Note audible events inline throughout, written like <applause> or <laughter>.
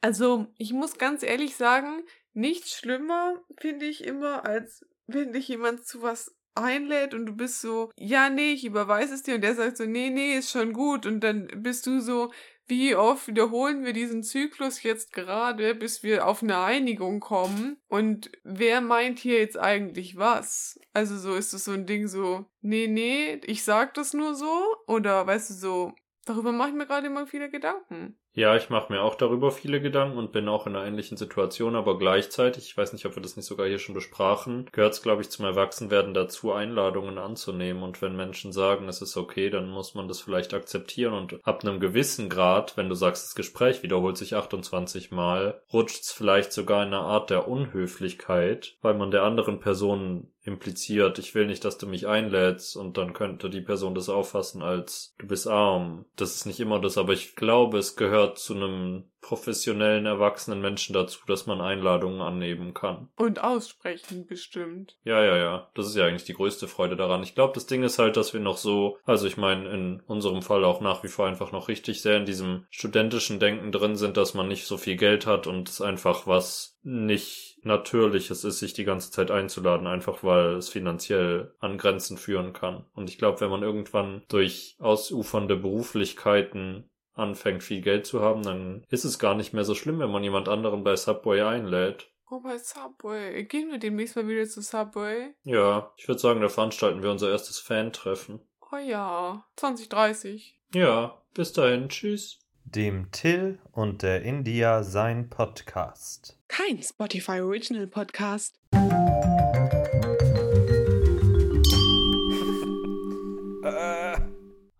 Also, ich muss ganz ehrlich sagen, nichts schlimmer finde ich immer, als wenn dich jemand zu was einlädt und du bist so, ja, nee, ich überweise es dir und der sagt so, nee, nee, ist schon gut und dann bist du so, wie oft wiederholen wir diesen Zyklus jetzt gerade, bis wir auf eine Einigung kommen? Und wer meint hier jetzt eigentlich was? Also so ist es so ein Ding so, nee, nee, ich sag das nur so? Oder weißt du so, darüber mache ich mir gerade immer viele Gedanken. Ja, ich mache mir auch darüber viele Gedanken und bin auch in einer ähnlichen Situation, aber gleichzeitig, ich weiß nicht, ob wir das nicht sogar hier schon besprachen, gehört es, glaube ich, zum Erwachsenwerden dazu, Einladungen anzunehmen. Und wenn Menschen sagen, es ist okay, dann muss man das vielleicht akzeptieren und ab einem gewissen Grad, wenn du sagst, das Gespräch wiederholt sich 28 Mal, rutscht es vielleicht sogar in eine Art der Unhöflichkeit, weil man der anderen Person impliziert, ich will nicht, dass du mich einlädst und dann könnte die Person das auffassen als du bist arm. Das ist nicht immer das, aber ich glaube, es gehört zu einem professionellen, erwachsenen Menschen dazu, dass man Einladungen annehmen kann. Und aussprechen bestimmt. Ja, ja, ja. Das ist ja eigentlich die größte Freude daran. Ich glaube, das Ding ist halt, dass wir noch so, also ich meine, in unserem Fall auch nach wie vor einfach noch richtig sehr in diesem studentischen Denken drin sind, dass man nicht so viel Geld hat und es einfach was nicht Natürliches ist, sich die ganze Zeit einzuladen, einfach weil es finanziell an Grenzen führen kann. Und ich glaube, wenn man irgendwann durch ausufernde Beruflichkeiten anfängt, viel Geld zu haben, dann ist es gar nicht mehr so schlimm, wenn man jemand anderen bei Subway einlädt. Oh, bei Subway. Gehen wir demnächst mal wieder zu Subway? Ja, ich würde sagen, da veranstalten wir unser erstes Fan-Treffen. Oh ja, 2030. Ja, bis dahin, tschüss. Dem Till und der India sein Podcast. Kein Spotify Original Podcast.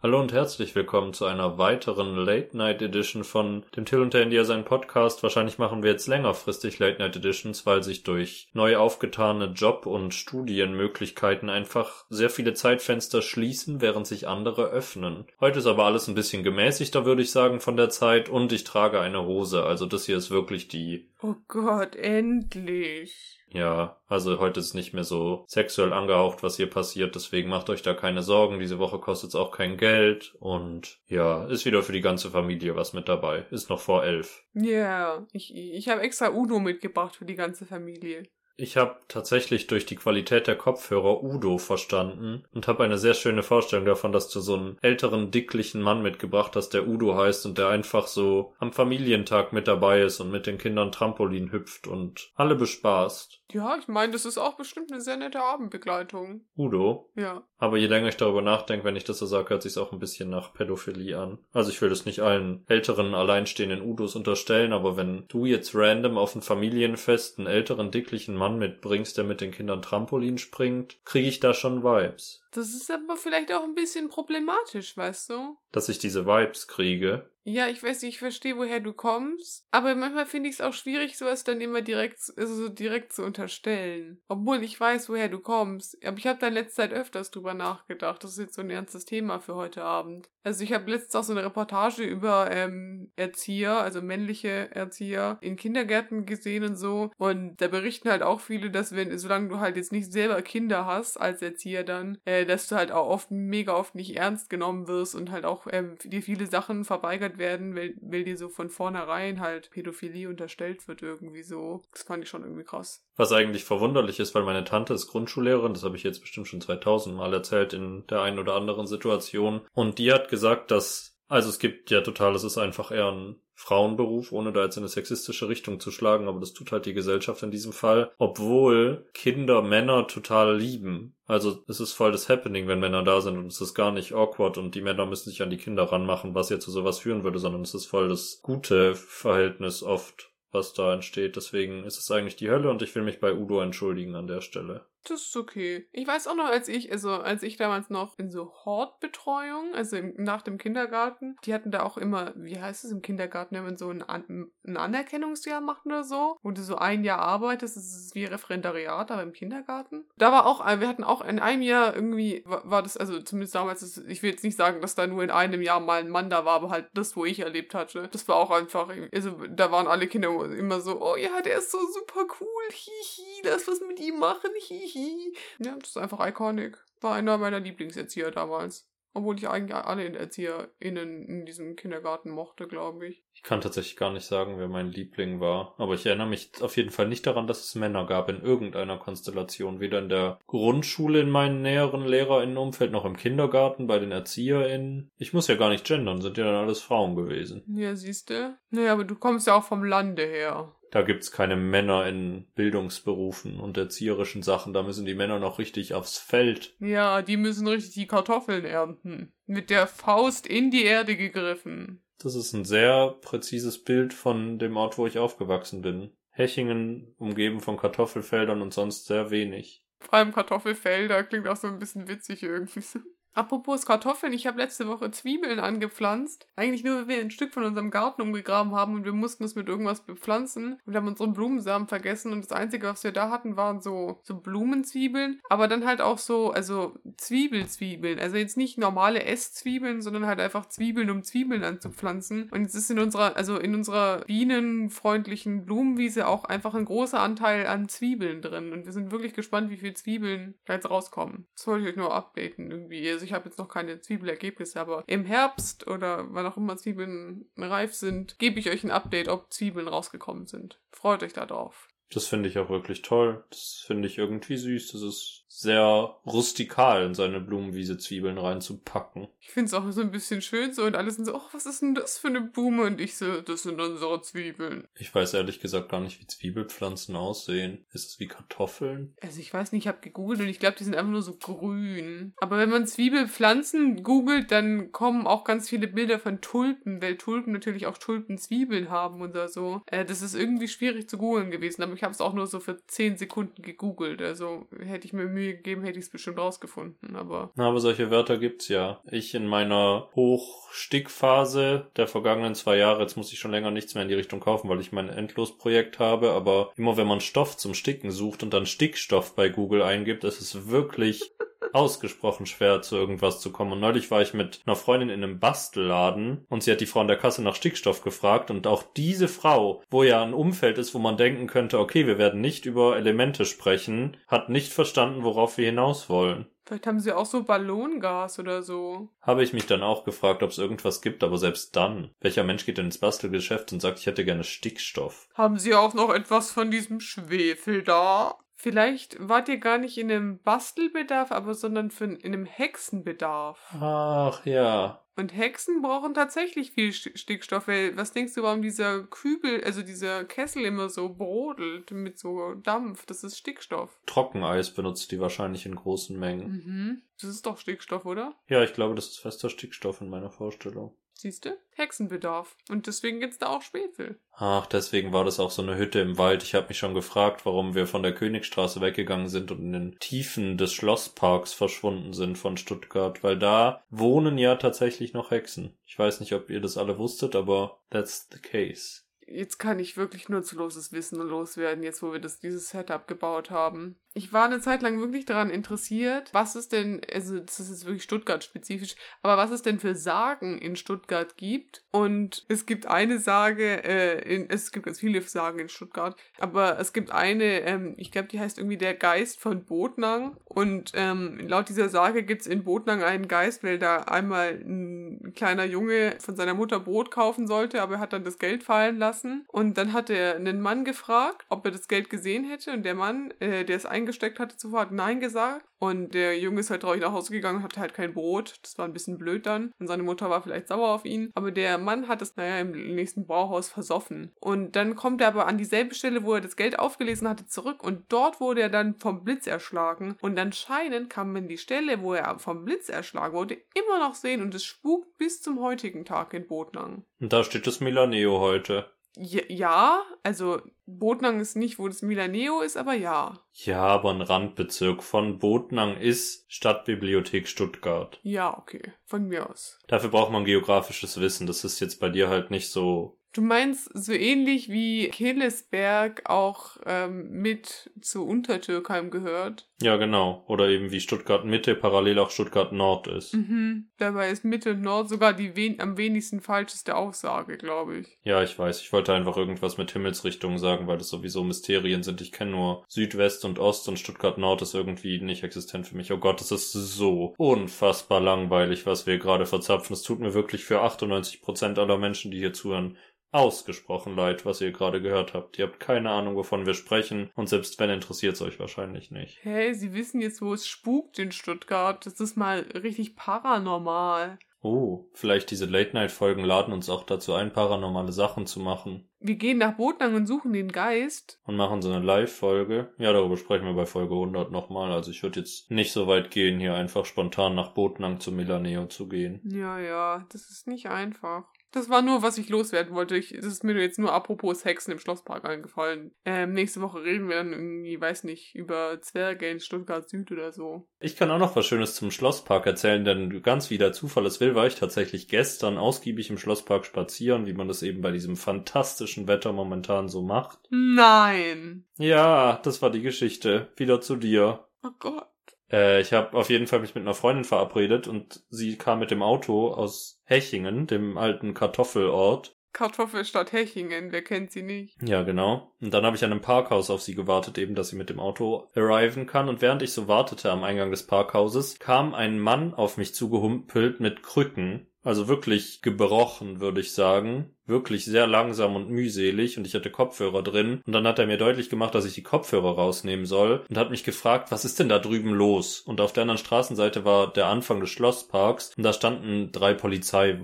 Hallo und herzlich willkommen zu einer weiteren Late Night Edition von dem Till und der India sein Podcast. Wahrscheinlich machen wir jetzt längerfristig Late Night Editions, weil sich durch neu aufgetane Job- und Studienmöglichkeiten einfach sehr viele Zeitfenster schließen, während sich andere öffnen. Heute ist aber alles ein bisschen gemäßigter, würde ich sagen, von der Zeit und ich trage eine Hose. Also das hier ist wirklich die. Oh Gott, endlich. Ja, also heute ist nicht mehr so sexuell angehaucht, was hier passiert, deswegen macht euch da keine Sorgen. Diese Woche kostet es auch kein Geld und ja, ist wieder für die ganze Familie was mit dabei. Ist noch vor elf. Ja, yeah, ich, ich habe extra Uno mitgebracht für die ganze Familie. Ich habe tatsächlich durch die Qualität der Kopfhörer Udo verstanden und habe eine sehr schöne Vorstellung davon, dass du so einen älteren, dicklichen Mann mitgebracht hast, der Udo heißt und der einfach so am Familientag mit dabei ist und mit den Kindern Trampolin hüpft und alle bespaßt. Ja, ich meine, das ist auch bestimmt eine sehr nette Abendbegleitung. Udo? Ja. Aber je länger ich darüber nachdenke, wenn ich das so sage, hört sich auch ein bisschen nach Pädophilie an. Also ich will das nicht allen älteren, alleinstehenden Udos unterstellen, aber wenn du jetzt random auf ein Familienfest einen älteren, dicklichen Mann mitbringst, der mit den Kindern Trampolin springt, kriege ich da schon Vibes. Das ist aber vielleicht auch ein bisschen problematisch, weißt du? Dass ich diese Vibes kriege. Ja, ich weiß nicht, ich verstehe, woher du kommst. Aber manchmal finde ich es auch schwierig, sowas dann immer direkt, also so direkt zu unterstellen. Obwohl ich weiß, woher du kommst. Aber ich habe da in letzter Zeit öfters drüber nachgedacht. Das ist jetzt so ein ernstes Thema für heute Abend. Also ich habe letztens auch so eine Reportage über ähm, Erzieher, also männliche Erzieher in Kindergärten gesehen und so. Und da berichten halt auch viele, dass wenn, solange du halt jetzt nicht selber Kinder hast als Erzieher dann, äh, dass du halt auch oft, mega oft nicht ernst genommen wirst und halt auch ähm, dir viele Sachen verweigert werden, weil, weil dir so von vornherein halt Pädophilie unterstellt wird irgendwie so. Das fand ich schon irgendwie krass. Was eigentlich verwunderlich ist, weil meine Tante ist Grundschullehrerin, das habe ich jetzt bestimmt schon 2000 Mal erzählt in der einen oder anderen Situation. Und die hat gesagt, dass, also es gibt ja total, es ist einfach eher ein Frauenberuf, ohne da jetzt in eine sexistische Richtung zu schlagen, aber das tut halt die Gesellschaft in diesem Fall, obwohl Kinder Männer total lieben. Also es ist voll das Happening, wenn Männer da sind und es ist gar nicht awkward und die Männer müssen sich an die Kinder ranmachen, was jetzt zu sowas führen würde, sondern es ist voll das gute Verhältnis oft, was da entsteht. Deswegen ist es eigentlich die Hölle und ich will mich bei Udo entschuldigen an der Stelle. Das ist okay. Ich weiß auch noch, als ich, also als ich damals noch in so Hortbetreuung, also im, nach dem Kindergarten, die hatten da auch immer, wie heißt es im Kindergarten, wenn man so ein, An ein Anerkennungsjahr macht oder so, wo du so ein Jahr arbeitest, das ist wie Referendariat, aber im Kindergarten. Da war auch, wir hatten auch in einem Jahr irgendwie, war, war das, also zumindest damals, das, ich will jetzt nicht sagen, dass da nur in einem Jahr mal ein Mann da war, aber halt das, wo ich erlebt hatte, das war auch einfach, also da waren alle Kinder immer so, oh ja, der ist so super cool, hihi, lass was mit ihm machen, hihi. Ja, das ist einfach iconic. War einer meiner Lieblingserzieher damals. Obwohl ich eigentlich alle ErzieherInnen in diesem Kindergarten mochte, glaube ich. Ich kann tatsächlich gar nicht sagen, wer mein Liebling war. Aber ich erinnere mich auf jeden Fall nicht daran, dass es Männer gab in irgendeiner Konstellation. Weder in der Grundschule in meinem näheren LehrerInnenumfeld noch im Kindergarten bei den ErzieherInnen. Ich muss ja gar nicht gendern, sind ja dann alles Frauen gewesen. Ja, siehst du? Naja, aber du kommst ja auch vom Lande her. Da gibt's keine Männer in Bildungsberufen und erzieherischen Sachen. Da müssen die Männer noch richtig aufs Feld. Ja, die müssen richtig die Kartoffeln ernten. Mit der Faust in die Erde gegriffen. Das ist ein sehr präzises Bild von dem Ort, wo ich aufgewachsen bin. Hechingen umgeben von Kartoffelfeldern und sonst sehr wenig. Vor allem Kartoffelfelder klingt auch so ein bisschen witzig irgendwie. Apropos Kartoffeln, ich habe letzte Woche Zwiebeln angepflanzt. Eigentlich nur, weil wir ein Stück von unserem Garten umgegraben haben und wir mussten es mit irgendwas bepflanzen. Und haben unseren Blumensamen vergessen und das Einzige, was wir da hatten, waren so, so Blumenzwiebeln. Aber dann halt auch so, also Zwiebelzwiebeln. Also jetzt nicht normale Esszwiebeln, sondern halt einfach Zwiebeln, um Zwiebeln anzupflanzen. Und jetzt ist in unserer, also in unserer bienenfreundlichen Blumenwiese auch einfach ein großer Anteil an Zwiebeln drin. Und wir sind wirklich gespannt, wie viele Zwiebeln da jetzt rauskommen. Das wollte ich euch nur updaten irgendwie. Also ich habe jetzt noch keine Zwiebelergebnisse, aber im Herbst oder wann auch immer Zwiebeln reif sind, gebe ich euch ein Update, ob Zwiebeln rausgekommen sind. Freut euch darauf. Das finde ich auch wirklich toll. Das finde ich irgendwie süß. Das ist sehr rustikal in seine Blumenwiese Zwiebeln reinzupacken. Ich finde es auch so ein bisschen schön so und alle sind so, ach, was ist denn das für eine Blume? Und ich so, das sind unsere Zwiebeln. Ich weiß ehrlich gesagt gar nicht, wie Zwiebelpflanzen aussehen. Ist es wie Kartoffeln? Also ich weiß nicht, ich habe gegoogelt und ich glaube, die sind einfach nur so grün. Aber wenn man Zwiebelpflanzen googelt, dann kommen auch ganz viele Bilder von Tulpen, weil Tulpen natürlich auch Tulpenzwiebeln haben oder so. Äh, das ist irgendwie schwierig zu googeln gewesen, aber ich habe es auch nur so für 10 Sekunden gegoogelt. Also hätte ich mir Mühe gegeben, hätte ich es bestimmt rausgefunden, aber. Na, aber solche Wörter gibt's ja. Ich in meiner Hochstickphase der vergangenen zwei Jahre, jetzt muss ich schon länger nichts mehr in die Richtung kaufen, weil ich mein Endlosprojekt habe, aber immer wenn man Stoff zum Sticken sucht und dann Stickstoff bei Google eingibt, ist es wirklich <laughs> ausgesprochen schwer, zu irgendwas zu kommen. Und neulich war ich mit einer Freundin in einem Bastelladen und sie hat die Frau an der Kasse nach Stickstoff gefragt und auch diese Frau, wo ja ein Umfeld ist, wo man denken könnte, okay, wir werden nicht über Elemente sprechen, hat nicht verstanden, worauf wir hinaus wollen. Vielleicht haben sie auch so Ballongas oder so. Habe ich mich dann auch gefragt, ob es irgendwas gibt, aber selbst dann. Welcher Mensch geht denn ins Bastelgeschäft und sagt, ich hätte gerne Stickstoff? Haben sie auch noch etwas von diesem Schwefel da? Vielleicht wart ihr gar nicht in einem Bastelbedarf, aber sondern für, in einem Hexenbedarf. Ach ja. Und Hexen brauchen tatsächlich viel Stickstoff. Weil, was denkst du, warum dieser Kübel, also dieser Kessel immer so brodelt mit so Dampf? Das ist Stickstoff. Trockeneis benutzt die wahrscheinlich in großen Mengen. Mhm. Das ist doch Stickstoff, oder? Ja, ich glaube, das ist fester Stickstoff in meiner Vorstellung. Siehst du? Hexenbedarf. Und deswegen gibt's da auch Schwefel. Ach, deswegen war das auch so eine Hütte im Wald. Ich habe mich schon gefragt, warum wir von der Königstraße weggegangen sind und in den Tiefen des Schlossparks verschwunden sind von Stuttgart, weil da wohnen ja tatsächlich noch Hexen. Ich weiß nicht, ob ihr das alle wusstet, aber that's the case jetzt kann ich wirklich nutzloses Wissen loswerden, jetzt wo wir das, dieses Setup gebaut haben. Ich war eine Zeit lang wirklich daran interessiert, was es denn, also das ist jetzt wirklich Stuttgart-spezifisch, aber was es denn für Sagen in Stuttgart gibt. Und es gibt eine Sage, äh, in, es gibt ganz viele Sagen in Stuttgart, aber es gibt eine, ähm, ich glaube, die heißt irgendwie der Geist von Botnang. Und ähm, laut dieser Sage gibt es in Botnang einen Geist, weil da einmal ein kleiner Junge von seiner Mutter Brot kaufen sollte, aber er hat dann das Geld fallen lassen. Und dann hat er einen Mann gefragt, ob er das Geld gesehen hätte. Und der Mann, äh, der es eingesteckt hatte, zuvor hat Nein gesagt. Und der Junge ist halt traurig nach Hause gegangen und hatte halt kein Brot. Das war ein bisschen blöd dann. Und seine Mutter war vielleicht sauer auf ihn. Aber der Mann hat es, naja, im nächsten Brauhaus versoffen. Und dann kommt er aber an dieselbe Stelle, wo er das Geld aufgelesen hatte, zurück. Und dort wurde er dann vom Blitz erschlagen. Und anscheinend kann man die Stelle, wo er vom Blitz erschlagen wurde, immer noch sehen. Und es spukt bis zum heutigen Tag in Botnang. Und da steht das Milaneo heute. Ja, also Botnang ist nicht, wo das Milaneo ist, aber ja. Ja, aber ein Randbezirk von Botnang ist Stadtbibliothek Stuttgart. Ja, okay, von mir aus. Dafür braucht man geografisches Wissen. Das ist jetzt bei dir halt nicht so. Du meinst so ähnlich wie Killesberg auch ähm, mit zu Untertürkheim gehört? Ja, genau. Oder eben wie Stuttgart Mitte parallel auch Stuttgart Nord ist. Mhm. Dabei ist Mitte und Nord sogar die wen am wenigsten falscheste Aussage, glaube ich. Ja, ich weiß. Ich wollte einfach irgendwas mit Himmelsrichtungen sagen, weil das sowieso Mysterien sind. Ich kenne nur Südwest und Ost und Stuttgart Nord ist irgendwie nicht existent für mich. Oh Gott, es ist so unfassbar langweilig, was wir gerade verzapfen. Es tut mir wirklich für 98 Prozent aller Menschen, die hier zuhören, ausgesprochen leid, was ihr gerade gehört habt. Ihr habt keine Ahnung, wovon wir sprechen und selbst wenn, interessiert es euch wahrscheinlich nicht. Hey, Sie wissen jetzt, wo es spukt in Stuttgart. Das ist mal richtig paranormal. Oh, vielleicht diese Late-Night-Folgen laden uns auch dazu ein, paranormale Sachen zu machen. Wir gehen nach Botlang und suchen den Geist. Und machen so eine Live-Folge. Ja, darüber sprechen wir bei Folge 100 nochmal. Also ich würde jetzt nicht so weit gehen, hier einfach spontan nach Botlang zu Milaneo zu gehen. Ja, ja, das ist nicht einfach. Das war nur, was ich loswerden wollte. Ich, das ist mir jetzt nur apropos Hexen im Schlosspark eingefallen. Ähm, nächste Woche reden wir dann irgendwie, weiß nicht, über Zwerge in Stuttgart Süd oder so. Ich kann auch noch was Schönes zum Schlosspark erzählen, denn ganz wie der Zufall es will, war ich tatsächlich gestern ausgiebig im Schlosspark spazieren, wie man das eben bei diesem fantastischen Wetter momentan so macht. Nein. Ja, das war die Geschichte. Wieder zu dir. Oh Gott. Äh, ich habe auf jeden Fall mich mit einer Freundin verabredet und sie kam mit dem Auto aus Hechingen, dem alten Kartoffelort. Kartoffelstadt Hechingen, wer kennt sie nicht? Ja, genau. Und dann habe ich an einem Parkhaus auf sie gewartet, eben, dass sie mit dem Auto arriven kann. Und während ich so wartete am Eingang des Parkhauses, kam ein Mann auf mich zugehumpelt mit Krücken. Also wirklich gebrochen, würde ich sagen. Wirklich sehr langsam und mühselig und ich hatte Kopfhörer drin. Und dann hat er mir deutlich gemacht, dass ich die Kopfhörer rausnehmen soll und hat mich gefragt, was ist denn da drüben los? Und auf der anderen Straßenseite war der Anfang des Schlossparks und da standen drei Polizei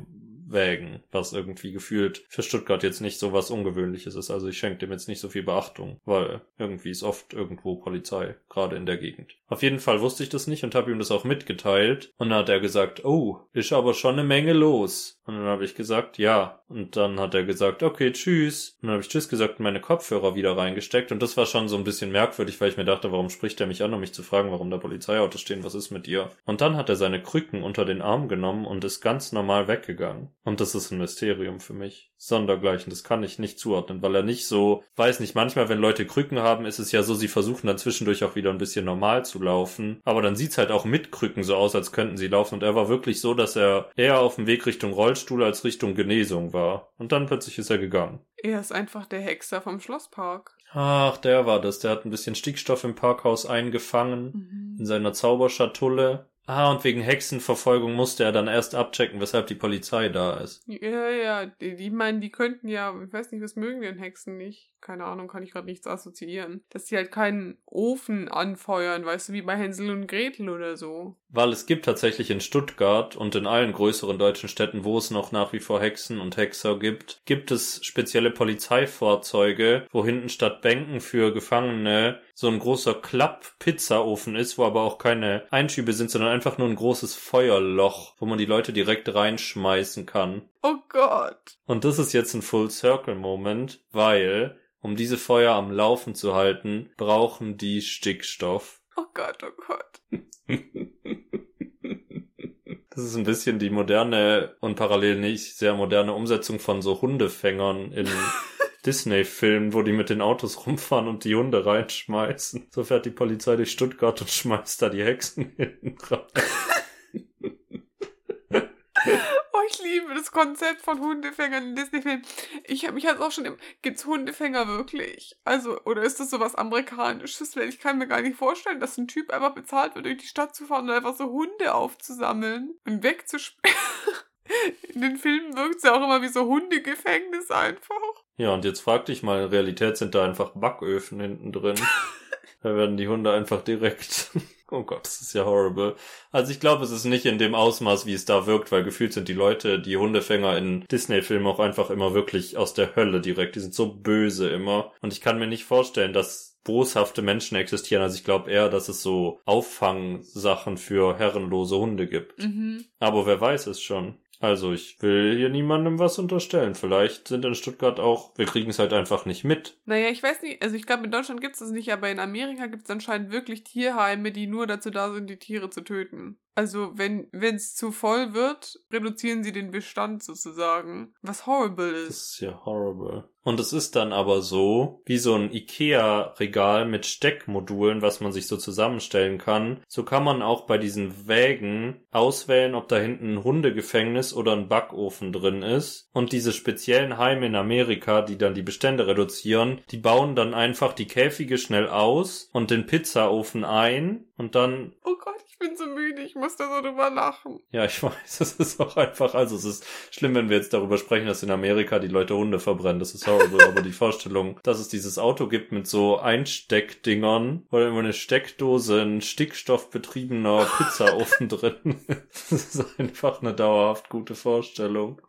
Wägen, was irgendwie gefühlt für Stuttgart jetzt nicht so was Ungewöhnliches ist. Also ich schenke dem jetzt nicht so viel Beachtung, weil irgendwie ist oft irgendwo Polizei, gerade in der Gegend. Auf jeden Fall wusste ich das nicht und habe ihm das auch mitgeteilt. Und dann hat er gesagt, oh, ist aber schon eine Menge los. Und dann habe ich gesagt, ja. Und dann hat er gesagt, okay, tschüss. Und dann habe ich tschüss gesagt und meine Kopfhörer wieder reingesteckt. Und das war schon so ein bisschen merkwürdig, weil ich mir dachte, warum spricht er mich an, um mich zu fragen, warum da Polizeiautos stehen, was ist mit dir? Und dann hat er seine Krücken unter den Arm genommen und ist ganz normal weggegangen. Und das ist ein Mysterium für mich. Sondergleichen, das kann ich nicht zuordnen, weil er nicht so, weiß nicht, manchmal, wenn Leute Krücken haben, ist es ja so, sie versuchen dann zwischendurch auch wieder ein bisschen normal zu laufen. Aber dann sieht's halt auch mit Krücken so aus, als könnten sie laufen. Und er war wirklich so, dass er eher auf dem Weg Richtung Rollstuhl als Richtung Genesung war. Und dann plötzlich ist er gegangen. Er ist einfach der Hexer vom Schlosspark. Ach, der war das. Der hat ein bisschen Stickstoff im Parkhaus eingefangen. Mhm. In seiner Zauberschatulle. Ah, und wegen Hexenverfolgung musste er dann erst abchecken, weshalb die Polizei da ist. Ja, ja, die, die meinen, die könnten ja, ich weiß nicht, was mögen denn Hexen nicht? Keine Ahnung, kann ich gerade nichts assoziieren. Dass die halt keinen Ofen anfeuern, weißt du, wie bei Hänsel und Gretel oder so. Weil es gibt tatsächlich in Stuttgart und in allen größeren deutschen Städten, wo es noch nach wie vor Hexen und Hexer gibt, gibt es spezielle Polizeifahrzeuge, wo hinten statt Bänken für Gefangene so ein großer Klapp-Pizzaofen ist, wo aber auch keine Einschübe sind, sondern einfach nur ein großes Feuerloch, wo man die Leute direkt reinschmeißen kann. Oh Gott. Und das ist jetzt ein Full Circle Moment, weil um diese Feuer am Laufen zu halten, brauchen die Stickstoff. Oh Gott, oh Gott. <laughs> Das ist ein bisschen die moderne und parallel nicht sehr moderne Umsetzung von so Hundefängern in <laughs> Disney-Filmen, wo die mit den Autos rumfahren und die Hunde reinschmeißen. So fährt die Polizei durch Stuttgart und <laughs> schmeißt da die Hexen hinten rein. Ich liebe das Konzept von Hundefängern in Disney-Filmen. Ich habe mich halt auch schon im. Gibt's Hundefänger wirklich? Also, oder ist das sowas Amerikanisches? Weil ich kann mir gar nicht vorstellen, dass ein Typ einfach bezahlt wird, durch die Stadt zu fahren und einfach so Hunde aufzusammeln und wegzusperren. <laughs> In den Filmen wirkt es ja auch immer wie so Hundegefängnis einfach. Ja, und jetzt frag dich mal, in Realität sind da einfach Backöfen hinten drin. <laughs> da werden die Hunde einfach direkt. <laughs> Oh Gott, das ist ja horrible. Also ich glaube, es ist nicht in dem Ausmaß, wie es da wirkt, weil gefühlt sind die Leute, die Hundefänger in Disney-Filmen auch einfach immer wirklich aus der Hölle direkt. Die sind so böse immer. Und ich kann mir nicht vorstellen, dass boshafte Menschen existieren. Also ich glaube eher, dass es so Auffangsachen für herrenlose Hunde gibt. Mhm. Aber wer weiß es schon. Also ich will hier niemandem was unterstellen. Vielleicht sind in Stuttgart auch, wir kriegen es halt einfach nicht mit. Naja, ich weiß nicht, also ich glaube, in Deutschland gibt es das nicht, aber in Amerika gibt es anscheinend wirklich Tierheime, die nur dazu da sind, die Tiere zu töten. Also, wenn es zu voll wird, reduzieren sie den Bestand sozusagen. Was horrible Das ist. ist ja horrible. Und es ist dann aber so, wie so ein Ikea-Regal mit Steckmodulen, was man sich so zusammenstellen kann. So kann man auch bei diesen Wägen auswählen, ob da hinten ein Hundegefängnis oder ein Backofen drin ist. Und diese speziellen Heime in Amerika, die dann die Bestände reduzieren, die bauen dann einfach die Käfige schnell aus und den Pizzaofen ein und dann Oh Gott, ich bin so müde, ich muss da so drüber lachen. ja, ich <laughs> weiß, es ist auch einfach, also es ist schlimm, wenn wir jetzt darüber sprechen, dass in Amerika die Leute Hunde verbrennen, das ist horrible, aber die Vorstellung, <laughs> dass es dieses Auto gibt mit so Einsteckdingern, wo immer eine Steckdose, ein stickstoffbetriebener Pizzaofen <laughs> drin, das ist einfach eine dauerhaft gute Vorstellung.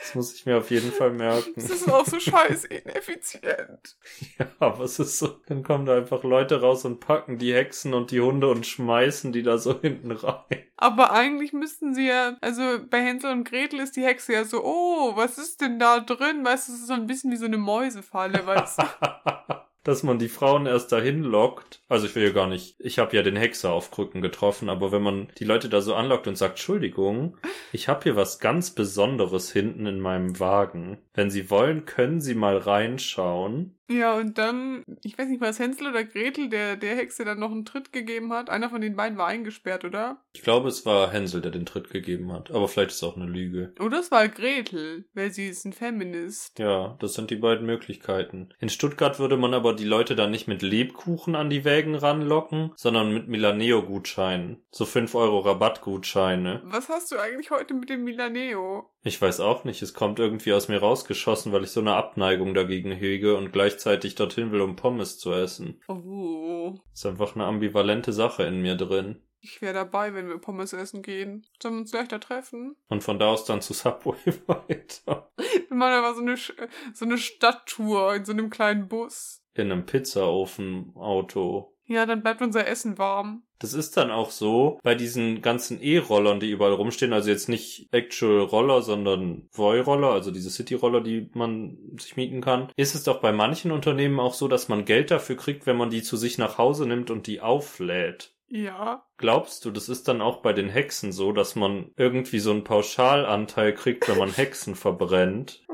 Das muss ich mir auf jeden Fall merken. Das ist auch so scheiß ineffizient. Ja, aber es ist so, dann kommen da einfach Leute raus und packen die Hexen und die Hunde und schmeißen die da so hinten rein. Aber eigentlich müssten sie ja, also bei Hänsel und Gretel ist die Hexe ja so, oh, was ist denn da drin? Weißt du, es ist so ein bisschen wie so eine Mäusefalle, weißt du? <laughs> dass man die Frauen erst dahin lockt. Also ich will ja gar nicht, ich habe ja den Hexer auf Krücken getroffen, aber wenn man die Leute da so anlockt und sagt, Entschuldigung, ich habe hier was ganz Besonderes hinten in meinem Wagen. Wenn Sie wollen, können Sie mal reinschauen. Ja, und dann, ich weiß nicht, war es Hänsel oder Gretel, der der Hexe dann noch einen Tritt gegeben hat? Einer von den beiden war eingesperrt, oder? Ich glaube, es war Hänsel, der den Tritt gegeben hat, aber vielleicht ist es auch eine Lüge. Oder es war Gretel, weil sie ist ein Feminist. Ja, das sind die beiden Möglichkeiten. In Stuttgart würde man aber die Leute dann nicht mit Lebkuchen an die Wägen ranlocken, sondern mit Milaneo-Gutscheinen. So 5 Euro Rabattgutscheine. Was hast du eigentlich heute mit dem Milaneo? Ich weiß auch nicht, es kommt irgendwie aus mir rausgeschossen, weil ich so eine Abneigung dagegen hege und gleichzeitig dorthin will, um Pommes zu essen. Oh, Ist einfach eine ambivalente Sache in mir drin. ich wäre dabei, wenn wir Pommes essen gehen. Sollen wir uns gleich da treffen? Und von da aus dann zu Subway <laughs> weiter. Wir machen aber so eine, so eine Stadttour in so einem kleinen Bus. In einem Pizzaofen-Auto. Ja, dann bleibt unser Essen warm. Das ist dann auch so bei diesen ganzen E-Rollern, die überall rumstehen, also jetzt nicht Actual Roller, sondern Voy-Roller, also diese City-Roller, die man sich mieten kann, ist es doch bei manchen Unternehmen auch so, dass man Geld dafür kriegt, wenn man die zu sich nach Hause nimmt und die auflädt. Ja. Glaubst du, das ist dann auch bei den Hexen so, dass man irgendwie so einen Pauschalanteil kriegt, wenn man Hexen verbrennt?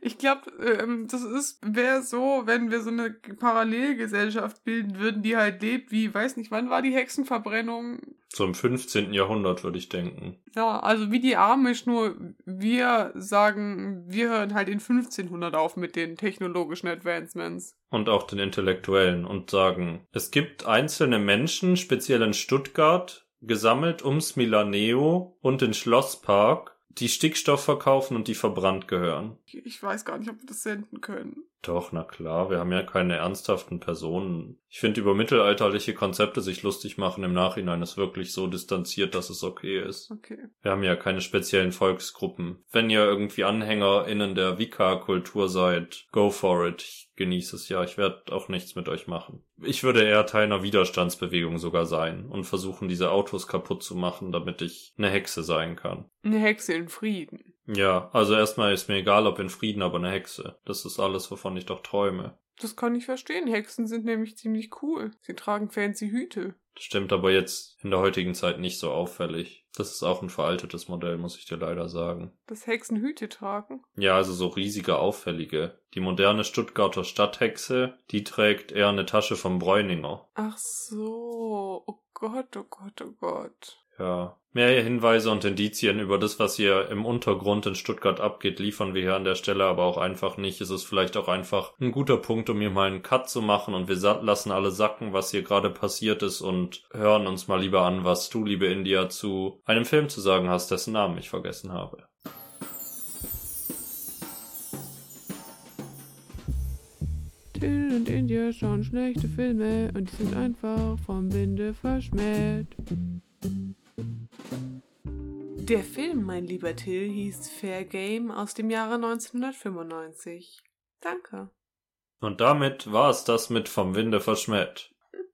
Ich glaube, ähm, das ist, wäre so, wenn wir so eine Parallelgesellschaft bilden würden, die halt lebt, wie, weiß nicht, wann war die Hexenverbrennung? So im 15. Jahrhundert, würde ich denken. Ja, also wie die Amish, nur wir sagen, wir hören halt in 1500 auf mit den technologischen Advancements. und auch den Intellektuellen und sagen, es gibt einzelne Menschen, speziell in Stuttgart, gesammelt ums Milaneo und den Schlosspark, die Stickstoff verkaufen und die verbrannt gehören. Ich, weiß gar nicht, ob wir das senden können. Doch, na klar, wir haben ja keine ernsthaften Personen. Ich finde, über mittelalterliche Konzepte sich lustig machen im Nachhinein ist wirklich so distanziert, dass es okay ist. Okay. Wir haben ja keine speziellen Volksgruppen. Wenn ihr irgendwie AnhängerInnen der Wicca-Kultur seid, go for it. Ich genieße es ja. Ich werde auch nichts mit euch machen. Ich würde eher Teil einer Widerstandsbewegung sogar sein und versuchen, diese Autos kaputt zu machen, damit ich eine Hexe sein kann. Eine Hexe in Frieden. Ja, also erstmal ist mir egal, ob in Frieden, aber eine Hexe. Das ist alles, wovon ich doch träume. Das kann ich verstehen. Hexen sind nämlich ziemlich cool. Sie tragen fancy Hüte. Das stimmt aber jetzt in der heutigen Zeit nicht so auffällig. Das ist auch ein veraltetes Modell, muss ich dir leider sagen. Dass Hexen Hüte tragen. Ja, also so riesige, auffällige. Die moderne Stuttgarter Stadthexe, die trägt eher eine Tasche vom Bräuninger. Ach so. Oh Gott, oh Gott, oh Gott. Ja. Mehr Hinweise und Indizien über das, was hier im Untergrund in Stuttgart abgeht, liefern wir hier an der Stelle aber auch einfach nicht. Es ist vielleicht auch einfach ein guter Punkt, um hier mal einen Cut zu machen und wir lassen alle sacken, was hier gerade passiert ist und hören uns mal lieber an, was du, liebe India, zu einem Film zu sagen hast, dessen Namen ich vergessen habe. Till und India schauen schlechte Filme und die sind einfach vom Winde verschmäht. Der Film, mein lieber Till, hieß Fair Game aus dem Jahre 1995. Danke. Und damit war es das mit Vom Winde verschmäht. <laughs>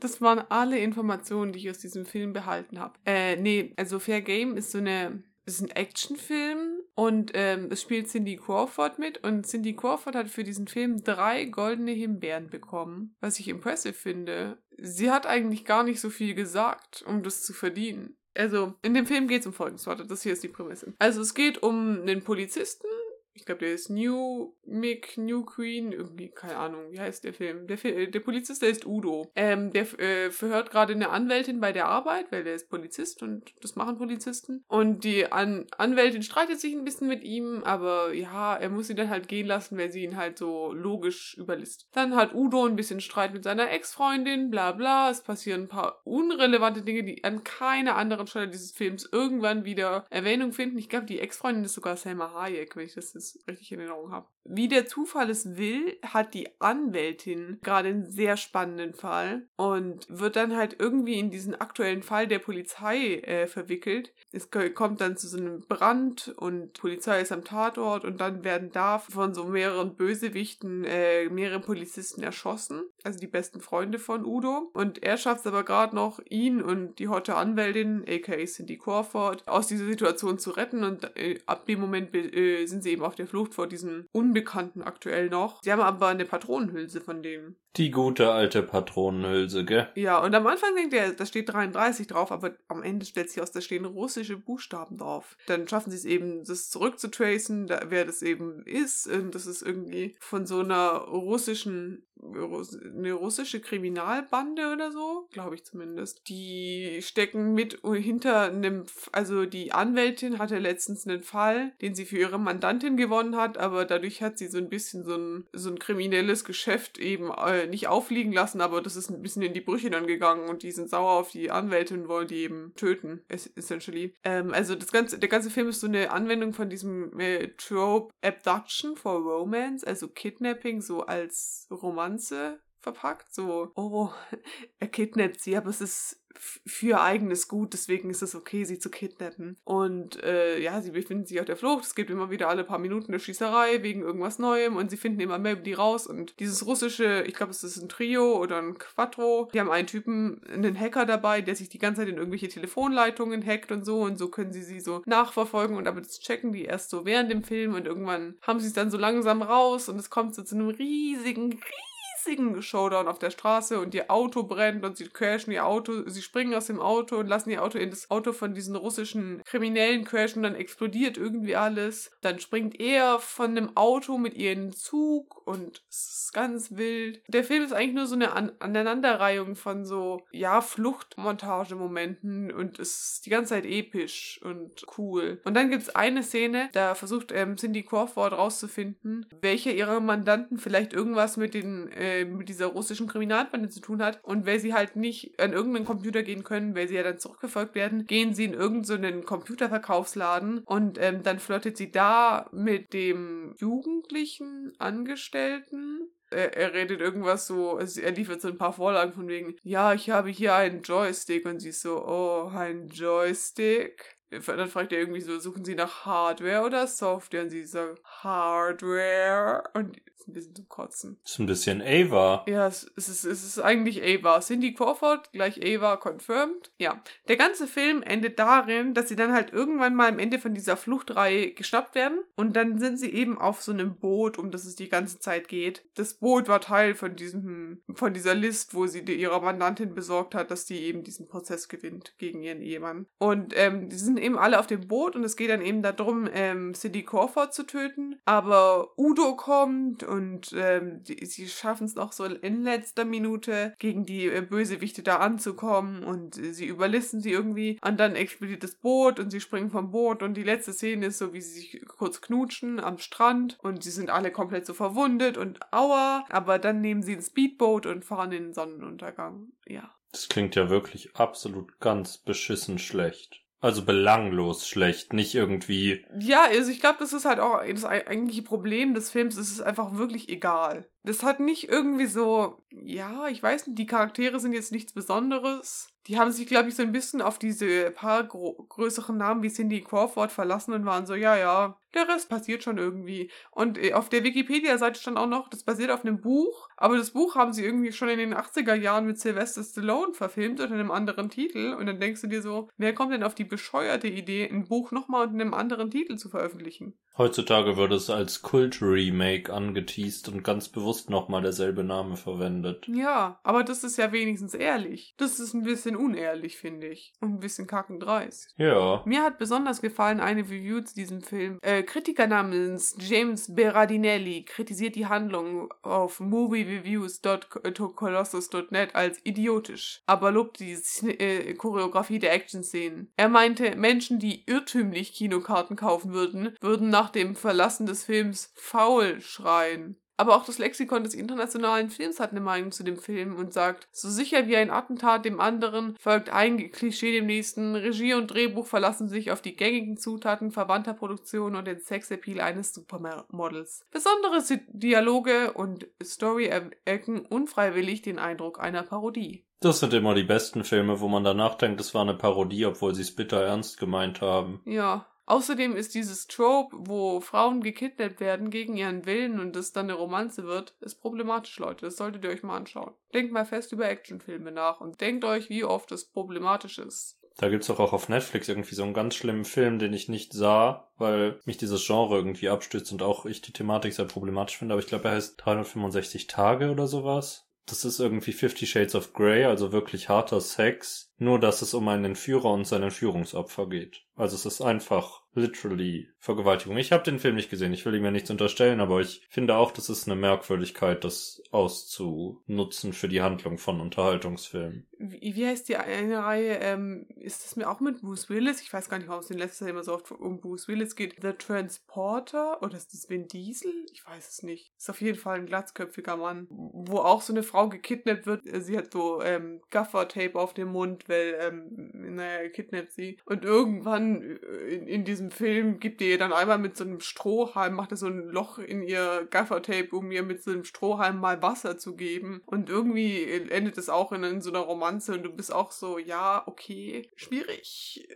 Das waren alle Informationen, die ich aus diesem Film behalten habe. Äh, nee, also Fair Game ist so eine, ist ein Actionfilm Und ähm, es spielt Cindy Crawford mit und Cindy Crawford hat für diesen Film drei goldene Himbeeren bekommen, was ich impressive finde. Sie hat eigentlich gar nicht so viel gesagt, um das zu verdienen. Also, in dem Film geht es um Folgendes. Warte, das hier ist die Prämisse. Also, es geht um einen Polizisten, ich glaube, der ist New Mick, New Queen, irgendwie, keine Ahnung, wie heißt der Film? Der, der Polizist, der ist Udo. Ähm, der äh, verhört gerade eine Anwältin bei der Arbeit, weil der ist Polizist und das machen Polizisten. Und die An Anwältin streitet sich ein bisschen mit ihm, aber ja, er muss sie dann halt gehen lassen, weil sie ihn halt so logisch überlistet. Dann hat Udo ein bisschen Streit mit seiner Ex-Freundin, bla bla. Es passieren ein paar unrelevante Dinge, die an keiner anderen Stelle dieses Films irgendwann wieder Erwähnung finden. Ich glaube, die Ex-Freundin ist sogar Selma Hayek, wenn ich das es richtig in Erinnerung habe. Wie der Zufall es will, hat die Anwältin gerade einen sehr spannenden Fall und wird dann halt irgendwie in diesen aktuellen Fall der Polizei äh, verwickelt. Es kommt dann zu so einem Brand und Polizei ist am Tatort und dann werden da von so mehreren Bösewichten äh, mehrere Polizisten erschossen, also die besten Freunde von Udo. Und er schafft es aber gerade noch, ihn und die hotte Anwältin, aka Cindy Crawford, aus dieser Situation zu retten und äh, ab dem Moment äh, sind sie eben auf der Flucht vor diesem Unbekannten aktuell noch. Sie haben aber eine Patronenhülse von dem. Die gute alte Patronenhülse, gell? Ja, und am Anfang denkt er, da steht 33 drauf, aber am Ende stellt sich aus, da stehen russische Buchstaben drauf. Dann schaffen sie es eben, das zurückzutracen, da, wer das eben ist. Und das ist irgendwie von so einer russischen, eine russische Kriminalbande oder so, glaube ich zumindest. Die stecken mit hinter einem, also die Anwältin hatte letztens einen Fall, den sie für ihre Mandantin gewonnen hat, aber dadurch hat sie so ein bisschen so ein, so ein kriminelles Geschäft eben äh, nicht auffliegen lassen, aber das ist ein bisschen in die Brüche dann gegangen und die sind sauer auf die Anwältin und wollen die eben töten, essentially. Ähm, also das ganze, der ganze Film ist so eine Anwendung von diesem äh, Trope Abduction for Romance, also Kidnapping so als Romanze verpackt. So, oh, <laughs> er kidnappt sie, aber es ist für eigenes Gut, deswegen ist es okay, sie zu kidnappen. Und äh, ja, sie befinden sich auf der Flucht. Es gibt immer wieder alle paar Minuten eine Schießerei wegen irgendwas Neuem und sie finden immer mehr über die raus. Und dieses russische, ich glaube, es ist ein Trio oder ein Quattro, die haben einen Typen, einen Hacker dabei, der sich die ganze Zeit in irgendwelche Telefonleitungen hackt und so. Und so können sie sie so nachverfolgen und aber das checken die erst so während dem Film und irgendwann haben sie es dann so langsam raus und es kommt so zu einem riesigen, riesigen riesigen Showdown auf der Straße und ihr Auto brennt und sie crashen ihr Auto, sie springen aus dem Auto und lassen ihr Auto in das Auto von diesen russischen Kriminellen crashen und dann explodiert irgendwie alles. Dann springt er von einem Auto mit ihr in den Zug und es ist ganz wild. Der Film ist eigentlich nur so eine An Aneinanderreihung von so, ja, Fluchtmontagemomenten und es ist die ganze Zeit episch und cool. Und dann gibt es eine Szene, da versucht ähm, Cindy Crawford rauszufinden, welche ihrer Mandanten vielleicht irgendwas mit den äh, äh, mit dieser russischen Kriminalbande zu tun hat. Und weil sie halt nicht an irgendeinen Computer gehen können, weil sie ja dann zurückverfolgt werden, gehen sie in irgendeinen so Computerverkaufsladen und ähm, dann flirtet sie da mit dem jugendlichen Angestellten er, er, redet irgendwas so, also er liefert so ein paar Vorlagen von wegen, ja, ich habe hier einen Joystick und sie ist so, oh, ein Joystick. Dann fragt er irgendwie so, suchen Sie nach Hardware oder Software? Und sie sagt, Hardware. Und ist ein bisschen zum Kotzen. Ist ein bisschen Ava. Ja, es, ist, es ist eigentlich Ava. Cindy Crawford gleich Ava confirmed. Ja. Der ganze Film endet darin, dass sie dann halt irgendwann mal am Ende von dieser Fluchtreihe geschnappt werden. Und dann sind sie eben auf so einem Boot, um das es die ganze Zeit geht. Das Boot war Teil von diesem, von dieser List, wo sie ihrer Mandantin besorgt hat, dass die eben diesen Prozess gewinnt gegen ihren Ehemann. Und ähm, die sind eben alle auf dem Boot und es geht dann eben darum, ähm, Cindy Crawford zu töten. Aber Udo kommt und ähm, die, sie schaffen es noch so in letzter Minute gegen die äh, Bösewichte da anzukommen und äh, sie überlisten sie irgendwie und dann explodiert das Boot und sie springen vom Boot und die letzte Szene ist so, wie sie sich kurz knutschen am Strand und sie sind alle komplett so verwundet und aua, aber dann nehmen sie ein Speedboat und fahren in den Sonnenuntergang. Ja. Das klingt ja wirklich absolut ganz beschissen schlecht. Also belanglos schlecht, nicht irgendwie. Ja, also ich glaube, das ist halt auch das eigentliche Problem des Films. Es ist einfach wirklich egal. Das hat nicht irgendwie so, ja, ich weiß nicht, die Charaktere sind jetzt nichts Besonderes. Die haben sich, glaube ich, so ein bisschen auf diese paar größeren Namen wie Cindy Crawford verlassen und waren so, ja, ja, der Rest passiert schon irgendwie. Und äh, auf der Wikipedia-Seite stand auch noch, das basiert auf einem Buch, aber das Buch haben sie irgendwie schon in den 80er Jahren mit Sylvester Stallone verfilmt unter einem anderen Titel. Und dann denkst du dir so, wer kommt denn auf die bescheuerte Idee, ein Buch nochmal unter einem anderen Titel zu veröffentlichen? Heutzutage wird es als Kult-Remake angeteased und ganz bewusst nochmal derselbe Name verwendet. Ja, aber das ist ja wenigstens ehrlich. Das ist ein bisschen unehrlich, finde ich. Und ein bisschen kackendreist. Ja. Mir hat besonders gefallen eine Review zu diesem Film. Äh, Kritiker namens James Berardinelli kritisiert die Handlung auf moviereviews.colossus.net als idiotisch, aber lobt die äh, Choreografie der Action-Szenen. Er meinte, Menschen, die irrtümlich Kinokarten kaufen würden, würden nach dem Verlassen des Films faul schreien. Aber auch das Lexikon des internationalen Films hat eine Meinung zu dem Film und sagt, so sicher wie ein Attentat dem anderen folgt ein Klischee dem nächsten. Regie und Drehbuch verlassen sich auf die gängigen Zutaten verwandter Produktionen und den Sexappeal eines Supermodels. Besondere Dialoge und Story erwecken unfreiwillig den Eindruck einer Parodie. Das sind immer die besten Filme, wo man danach denkt, es war eine Parodie, obwohl sie es bitter ernst gemeint haben. Ja, Außerdem ist dieses Trope, wo Frauen gekidnappt werden gegen ihren Willen und es dann eine Romanze wird, ist problematisch, Leute. Das solltet ihr euch mal anschauen. Denkt mal fest über Actionfilme nach und denkt euch, wie oft es problematisch ist. Da gibt's doch auch auf Netflix irgendwie so einen ganz schlimmen Film, den ich nicht sah, weil mich dieses Genre irgendwie abstützt und auch ich die Thematik sehr problematisch finde. Aber ich glaube, er heißt 365 Tage oder sowas. Das ist irgendwie Fifty Shades of Grey, also wirklich harter Sex. Nur, dass es um einen Entführer und sein Entführungsopfer geht. Also es ist einfach literally Vergewaltigung. Ich habe den Film nicht gesehen, ich will ihm ja nichts unterstellen, aber ich finde auch, das ist eine Merkwürdigkeit, das auszunutzen für die Handlung von Unterhaltungsfilmen. Wie, wie heißt die eine Reihe? Ähm, ist das mir auch mit Bruce Willis? Ich weiß gar nicht, warum es in letzter Zeit immer so oft um Bruce Willis geht. The Transporter? Oder ist das Vin Diesel? Ich weiß es nicht. Ist auf jeden Fall ein glatzköpfiger Mann, wo auch so eine Frau gekidnappt wird. Sie hat so ähm, Gaffer-Tape auf dem Mund, weil, ähm, naja, kidnappt sie. Und irgendwann äh, in, in diesem Film gibt ihr dann einmal mit so einem Strohhalm, macht er so ein Loch in ihr Gaffertape, um ihr mit so einem Strohhalm mal Wasser zu geben. Und irgendwie endet es auch in, in so einer Romanze und du bist auch so, ja, okay, schwierig.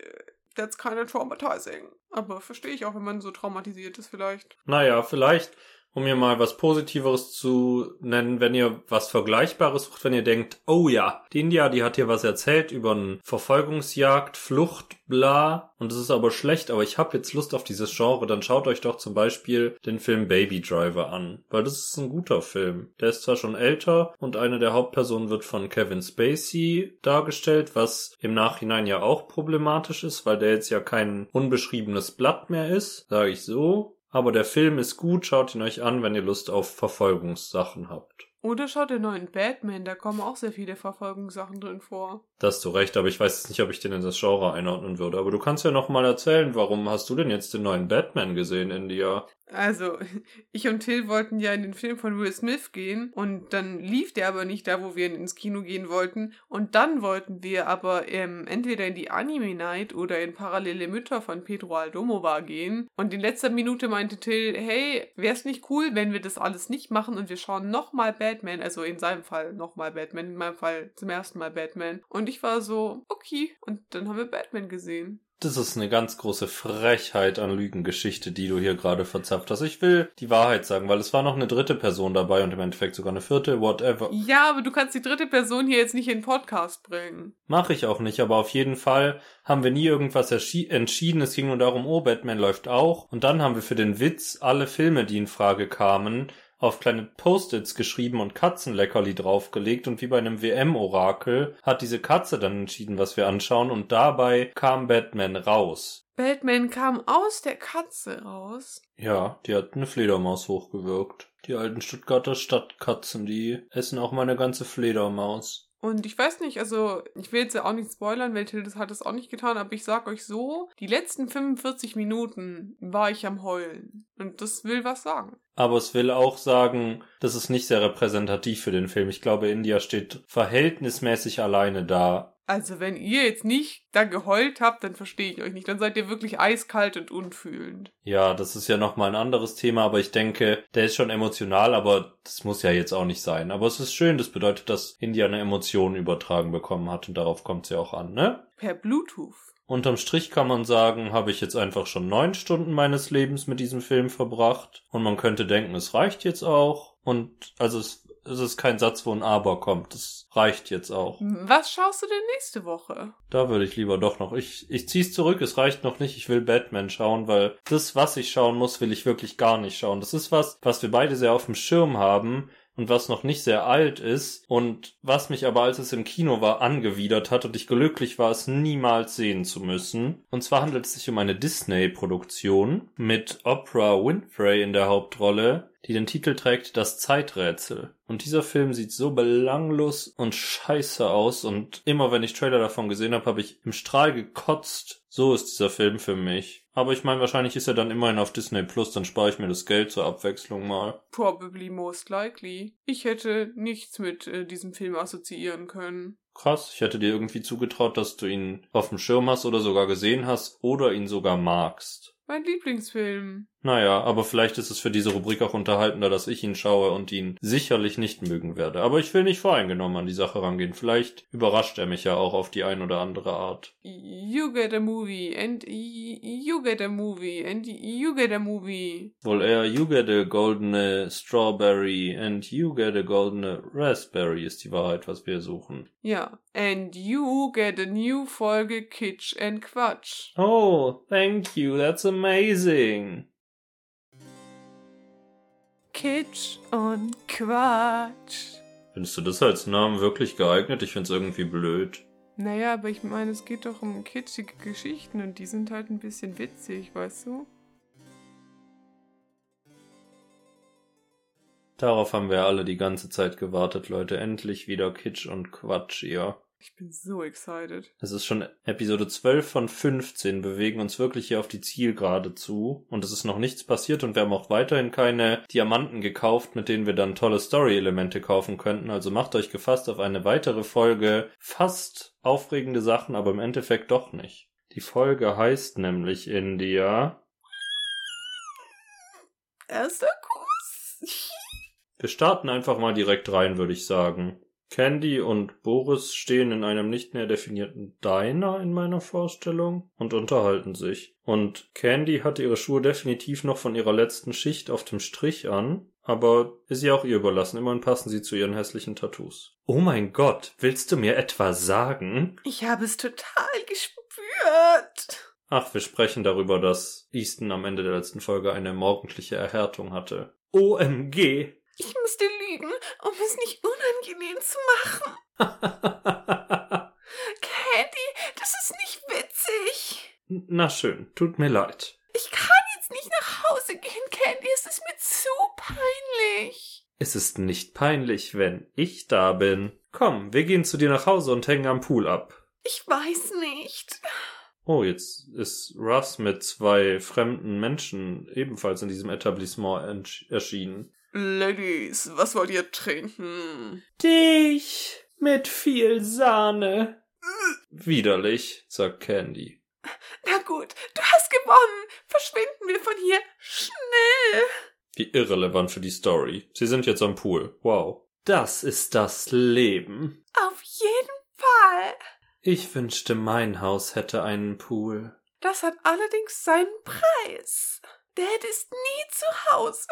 That's kind of traumatizing. Aber verstehe ich auch, wenn man so traumatisiert ist vielleicht. Naja, vielleicht um mir mal was Positiveres zu nennen, wenn ihr was Vergleichbares sucht, wenn ihr denkt, oh ja, die India, die hat hier was erzählt über eine Verfolgungsjagd, Flucht, bla, und es ist aber schlecht, aber ich habe jetzt Lust auf dieses Genre, dann schaut euch doch zum Beispiel den Film Baby Driver an, weil das ist ein guter Film. Der ist zwar schon älter und eine der Hauptpersonen wird von Kevin Spacey dargestellt, was im Nachhinein ja auch problematisch ist, weil der jetzt ja kein unbeschriebenes Blatt mehr ist, sage ich so. Aber der Film ist gut, schaut ihn euch an, wenn ihr Lust auf Verfolgungssachen habt. Oder schaut den neuen Batman, da kommen auch sehr viele Verfolgungssachen drin vor. Da hast du recht, aber ich weiß jetzt nicht, ob ich den in das Genre einordnen würde. Aber du kannst ja noch mal erzählen, warum hast du denn jetzt den neuen Batman gesehen, India? Also, <laughs> ich und Till wollten ja in den Film von Will Smith gehen und dann lief der aber nicht da, wo wir ins Kino gehen wollten. Und dann wollten wir aber ähm, entweder in die Anime Night oder in Parallele Mütter von Pedro Aldomova gehen. Und in letzter Minute meinte Till, hey, wär's nicht cool, wenn wir das alles nicht machen und wir schauen nochmal Batman, also in seinem Fall nochmal Batman, in meinem Fall zum ersten Mal Batman. Und ich war so, okay. Und dann haben wir Batman gesehen. Das ist eine ganz große Frechheit an Lügengeschichte, die du hier gerade verzapft hast. Ich will die Wahrheit sagen, weil es war noch eine dritte Person dabei und im Endeffekt sogar eine vierte, whatever. Ja, aber du kannst die dritte Person hier jetzt nicht in den Podcast bringen. Mach ich auch nicht, aber auf jeden Fall haben wir nie irgendwas entschieden. Es ging nur darum, oh, Batman läuft auch. Und dann haben wir für den Witz alle Filme, die in Frage kamen, auf kleine Post-its geschrieben und Katzenleckerli draufgelegt und wie bei einem WM-Orakel hat diese Katze dann entschieden, was wir anschauen und dabei kam Batman raus. Batman kam aus der Katze raus? Ja, die hat eine Fledermaus hochgewirkt. Die alten Stuttgarter Stadtkatzen, die essen auch mal eine ganze Fledermaus. Und ich weiß nicht, also ich will jetzt ja auch nicht spoilern, weil Tildes hat es auch nicht getan, aber ich sag euch so, die letzten 45 Minuten war ich am Heulen. Und das will was sagen. Aber es will auch sagen, das ist nicht sehr repräsentativ für den Film. Ich glaube, India steht verhältnismäßig alleine da Also, wenn ihr jetzt nicht da geheult habt, dann verstehe ich euch nicht. Dann seid ihr wirklich eiskalt und unfühlend. Ja, das ist ja nochmal ein anderes Thema, aber ich denke, der ist schon emotional, aber das muss ja jetzt auch nicht sein. Aber es ist schön, das bedeutet, dass India eine Emotion übertragen bekommen hat und darauf kommt es ja auch an, ne? Per Bluetooth. Unterm Strich kann man sagen, habe ich jetzt einfach schon neun Stunden meines Lebens mit diesem Film verbracht. Und man könnte denken, es reicht jetzt auch. Und also es, es ist kein Satz, wo ein Aber kommt. Das reicht jetzt auch. Was schaust du denn nächste Woche? Da würde ich lieber doch noch. Ich, ich zieh's zurück, es reicht noch nicht. Ich will Batman schauen, weil das, was ich schauen muss, will ich wirklich gar nicht schauen. Das ist was, was wir beide sehr auf dem Schirm haben und was noch nicht sehr alt ist und was mich aber, als es im Kino war, angewidert hat und ich glücklich war, es niemals sehen zu müssen. Und zwar handelt es sich um eine Disney-Produktion mit Oprah Winfrey in der Hauptrolle, die den Titel trägt Das Zeiträtsel. Und dieser Film sieht so belanglos und scheiße aus und immer wenn ich Trailer davon gesehen habe, habe ich im Strahl gekotzt. So ist dieser Film für mich. Aber ich meine, wahrscheinlich ist er dann immerhin auf Disney Plus, dann spare ich mir das Geld zur Abwechslung mal. Probably most likely. Ich hätte nichts mit äh, diesem Film assoziieren können. Krass, ich hätte dir irgendwie zugetraut, dass du ihn auf dem Schirm hast oder sogar gesehen hast oder ihn sogar magst. Mein Lieblingsfilm. Naja, aber vielleicht ist es für diese Rubrik auch unterhaltender, dass ich ihn schaue und ihn sicherlich nicht mögen werde. Aber ich will nicht voreingenommen an die Sache rangehen. Vielleicht überrascht er mich ja auch auf die ein oder andere Art. You get a movie and you get a movie and you get a movie. Wohl eher you get a goldene strawberry and you get a goldene raspberry ist die Wahrheit, was wir suchen. Ja, and you get a new Folge Kitsch and Quatsch. Oh, thank you, that's amazing. Kitsch und Quatsch. Findest du das als Namen wirklich geeignet? Ich find's irgendwie blöd. Naja, aber ich meine, es geht doch um kitschige Geschichten und die sind halt ein bisschen witzig, weißt du? Darauf haben wir alle die ganze Zeit gewartet, Leute. Endlich wieder Kitsch und Quatsch, ja. Ich bin so excited. Es ist schon Episode 12 von 15, bewegen uns wirklich hier auf die Zielgerade zu und es ist noch nichts passiert und wir haben auch weiterhin keine Diamanten gekauft, mit denen wir dann tolle Story-Elemente kaufen könnten. Also macht euch gefasst auf eine weitere Folge fast aufregende Sachen, aber im Endeffekt doch nicht. Die Folge heißt nämlich India. Erster Kuss. Wir starten einfach mal direkt rein, würde ich sagen. Candy und Boris stehen in einem nicht mehr definierten Diner in meiner Vorstellung und unterhalten sich. Und Candy hat ihre Schuhe definitiv noch von ihrer letzten Schicht auf dem Strich an, aber ist ja auch ihr überlassen. Immerhin passen sie zu ihren hässlichen Tattoos. Oh mein Gott, willst du mir etwa sagen? Ich habe es total gespürt. Ach, wir sprechen darüber, dass Easton am Ende der letzten Folge eine morgendliche Erhärtung hatte. OMG, Ich musste lügen, um es nicht unangenehm zu machen. <laughs> Candy, das ist nicht witzig. Na schön, tut mir leid. Ich kann jetzt nicht nach Hause gehen, Candy. Es ist mir zu peinlich. Es ist nicht peinlich, wenn ich da bin. Komm, wir gehen zu dir nach Hause und hängen am Pool ab. Ich weiß nicht. Oh, jetzt ist Russ mit zwei fremden Menschen ebenfalls in diesem Etablissement erschienen. Ladies, was wollt ihr trinken? Dich mit viel Sahne. Widerlich, sagt Candy. Na gut, du hast gewonnen. Verschwinden wir von hier schnell. Wie irrelevant für die Story. Sie sind jetzt am Pool. Wow. Das ist das Leben. Auf jeden Fall. Ich wünschte, mein Haus hätte einen Pool. Das hat allerdings seinen Preis. Dad ist nie zu Hause.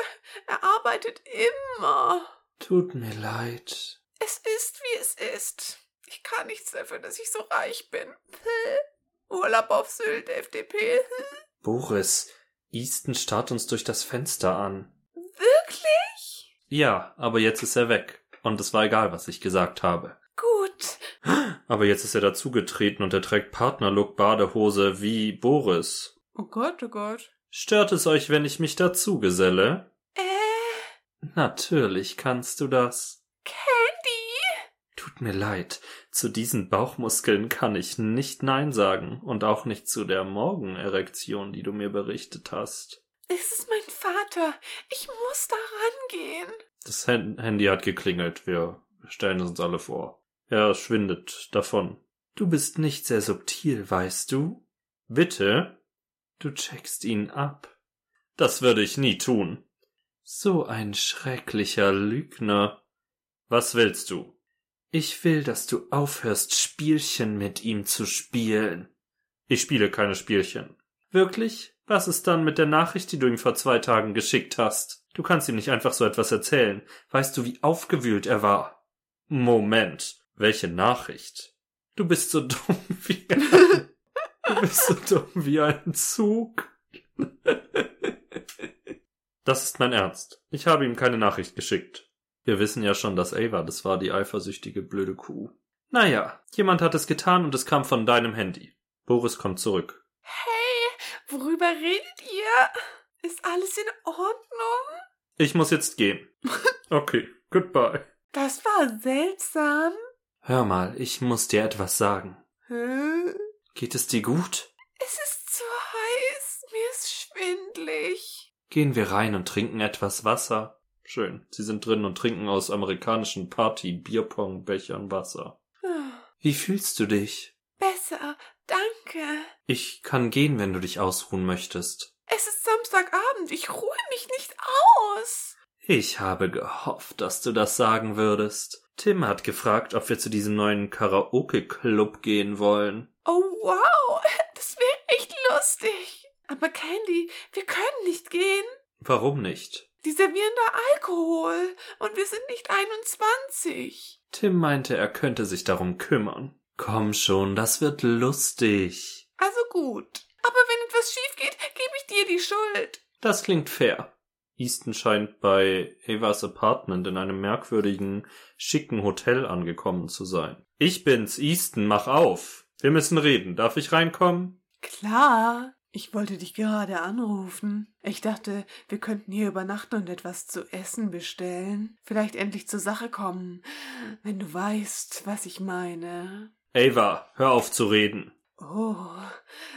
Er arbeitet immer. Tut mir leid. Es ist, wie es ist. Ich kann nichts dafür, dass ich so reich bin. <laughs> Urlaub auf Sylt, FDP. <laughs> Boris, Easton starrt uns durch das Fenster an. Wirklich? Ja, aber jetzt ist er weg. Und es war egal, was ich gesagt habe. Gut. <gasps> Aber jetzt ist er dazugetreten und er trägt Partnerlook Badehose wie Boris. Oh Gott, oh Gott. Stört es euch, wenn ich mich dazu geselle? Äh, Natürlich kannst du das. Candy? Tut mir leid, zu diesen Bauchmuskeln kann ich nicht Nein sagen und auch nicht zu der Morgenerektion, die du mir berichtet hast. Es ist mein Vater. Ich muss da rangehen. Das Hand- Handy hat geklingelt, wir stellen es uns alle vor. Er schwindet davon. Du bist nicht sehr subtil, weißt du? Bitte? Du checkst ihn ab. Das würde ich nie tun. So ein schrecklicher Lügner. Was willst du? Ich will, dass du aufhörst, Spielchen mit ihm zu spielen. Ich spiele keine Spielchen. Wirklich? Was ist dann mit der Nachricht, die du ihm vor zwei Tagen geschickt hast? Du kannst ihm nicht einfach so etwas erzählen. Weißt du, wie aufgewühlt er war? Moment. Welche Nachricht? Du bist so <laughs> dumm wie du bist so dumm wie ein Zug. Das ist mein Ernst. Ich habe ihm keine Nachricht geschickt. Wir wissen ja schon, dass Ava, das war die eifersüchtige blöde Kuh. Naja, jemand hat es getan und es kam von deinem Handy. Boris kommt zurück. Hey, worüber redet ihr? Ist alles in Ordnung? Ich muss jetzt gehen. <laughs> Okay, goodbye. Das war seltsam. Hör mal, ich muss dir etwas sagen. Hä? Geht es dir gut? Es ist zu heiß. Mir ist schwindlig. Gehen wir rein und trinken etwas Wasser. Schön. Sie sind drin und trinken aus amerikanischen Party-Bierpong-Bechern Wasser. Wie fühlst du dich? Besser, danke. Ich kann gehen, wenn du dich ausruhen möchtest. Es ist Samstagabend. Ich ruhe mich nicht aus. Ich habe gehofft, dass du das sagen würdest. Tim hat gefragt, ob wir zu diesem neuen Karaoke-Club gehen wollen. Oh, wow. <laughs> Das wäre echt lustig. Aber Candy, wir können nicht gehen. Warum nicht? Die servieren da Alkohol. Und wir sind nicht 21. Tim meinte, er könnte sich darum kümmern. Komm schon, das wird lustig. Also gut. Aber wenn etwas schief geht, gebe ich dir die Schuld. Das klingt fair. Easton scheint bei Evas Apartment in einem merkwürdigen, schicken Hotel angekommen zu sein. Ich bin's, Easton, mach auf. Wir müssen reden. Darf ich reinkommen? Klar. Ich wollte dich gerade anrufen. Ich dachte, wir könnten hier übernachten und etwas zu essen bestellen. Vielleicht endlich zur Sache kommen, wenn du weißt, was ich meine. Ava, hör auf zu reden. Oh,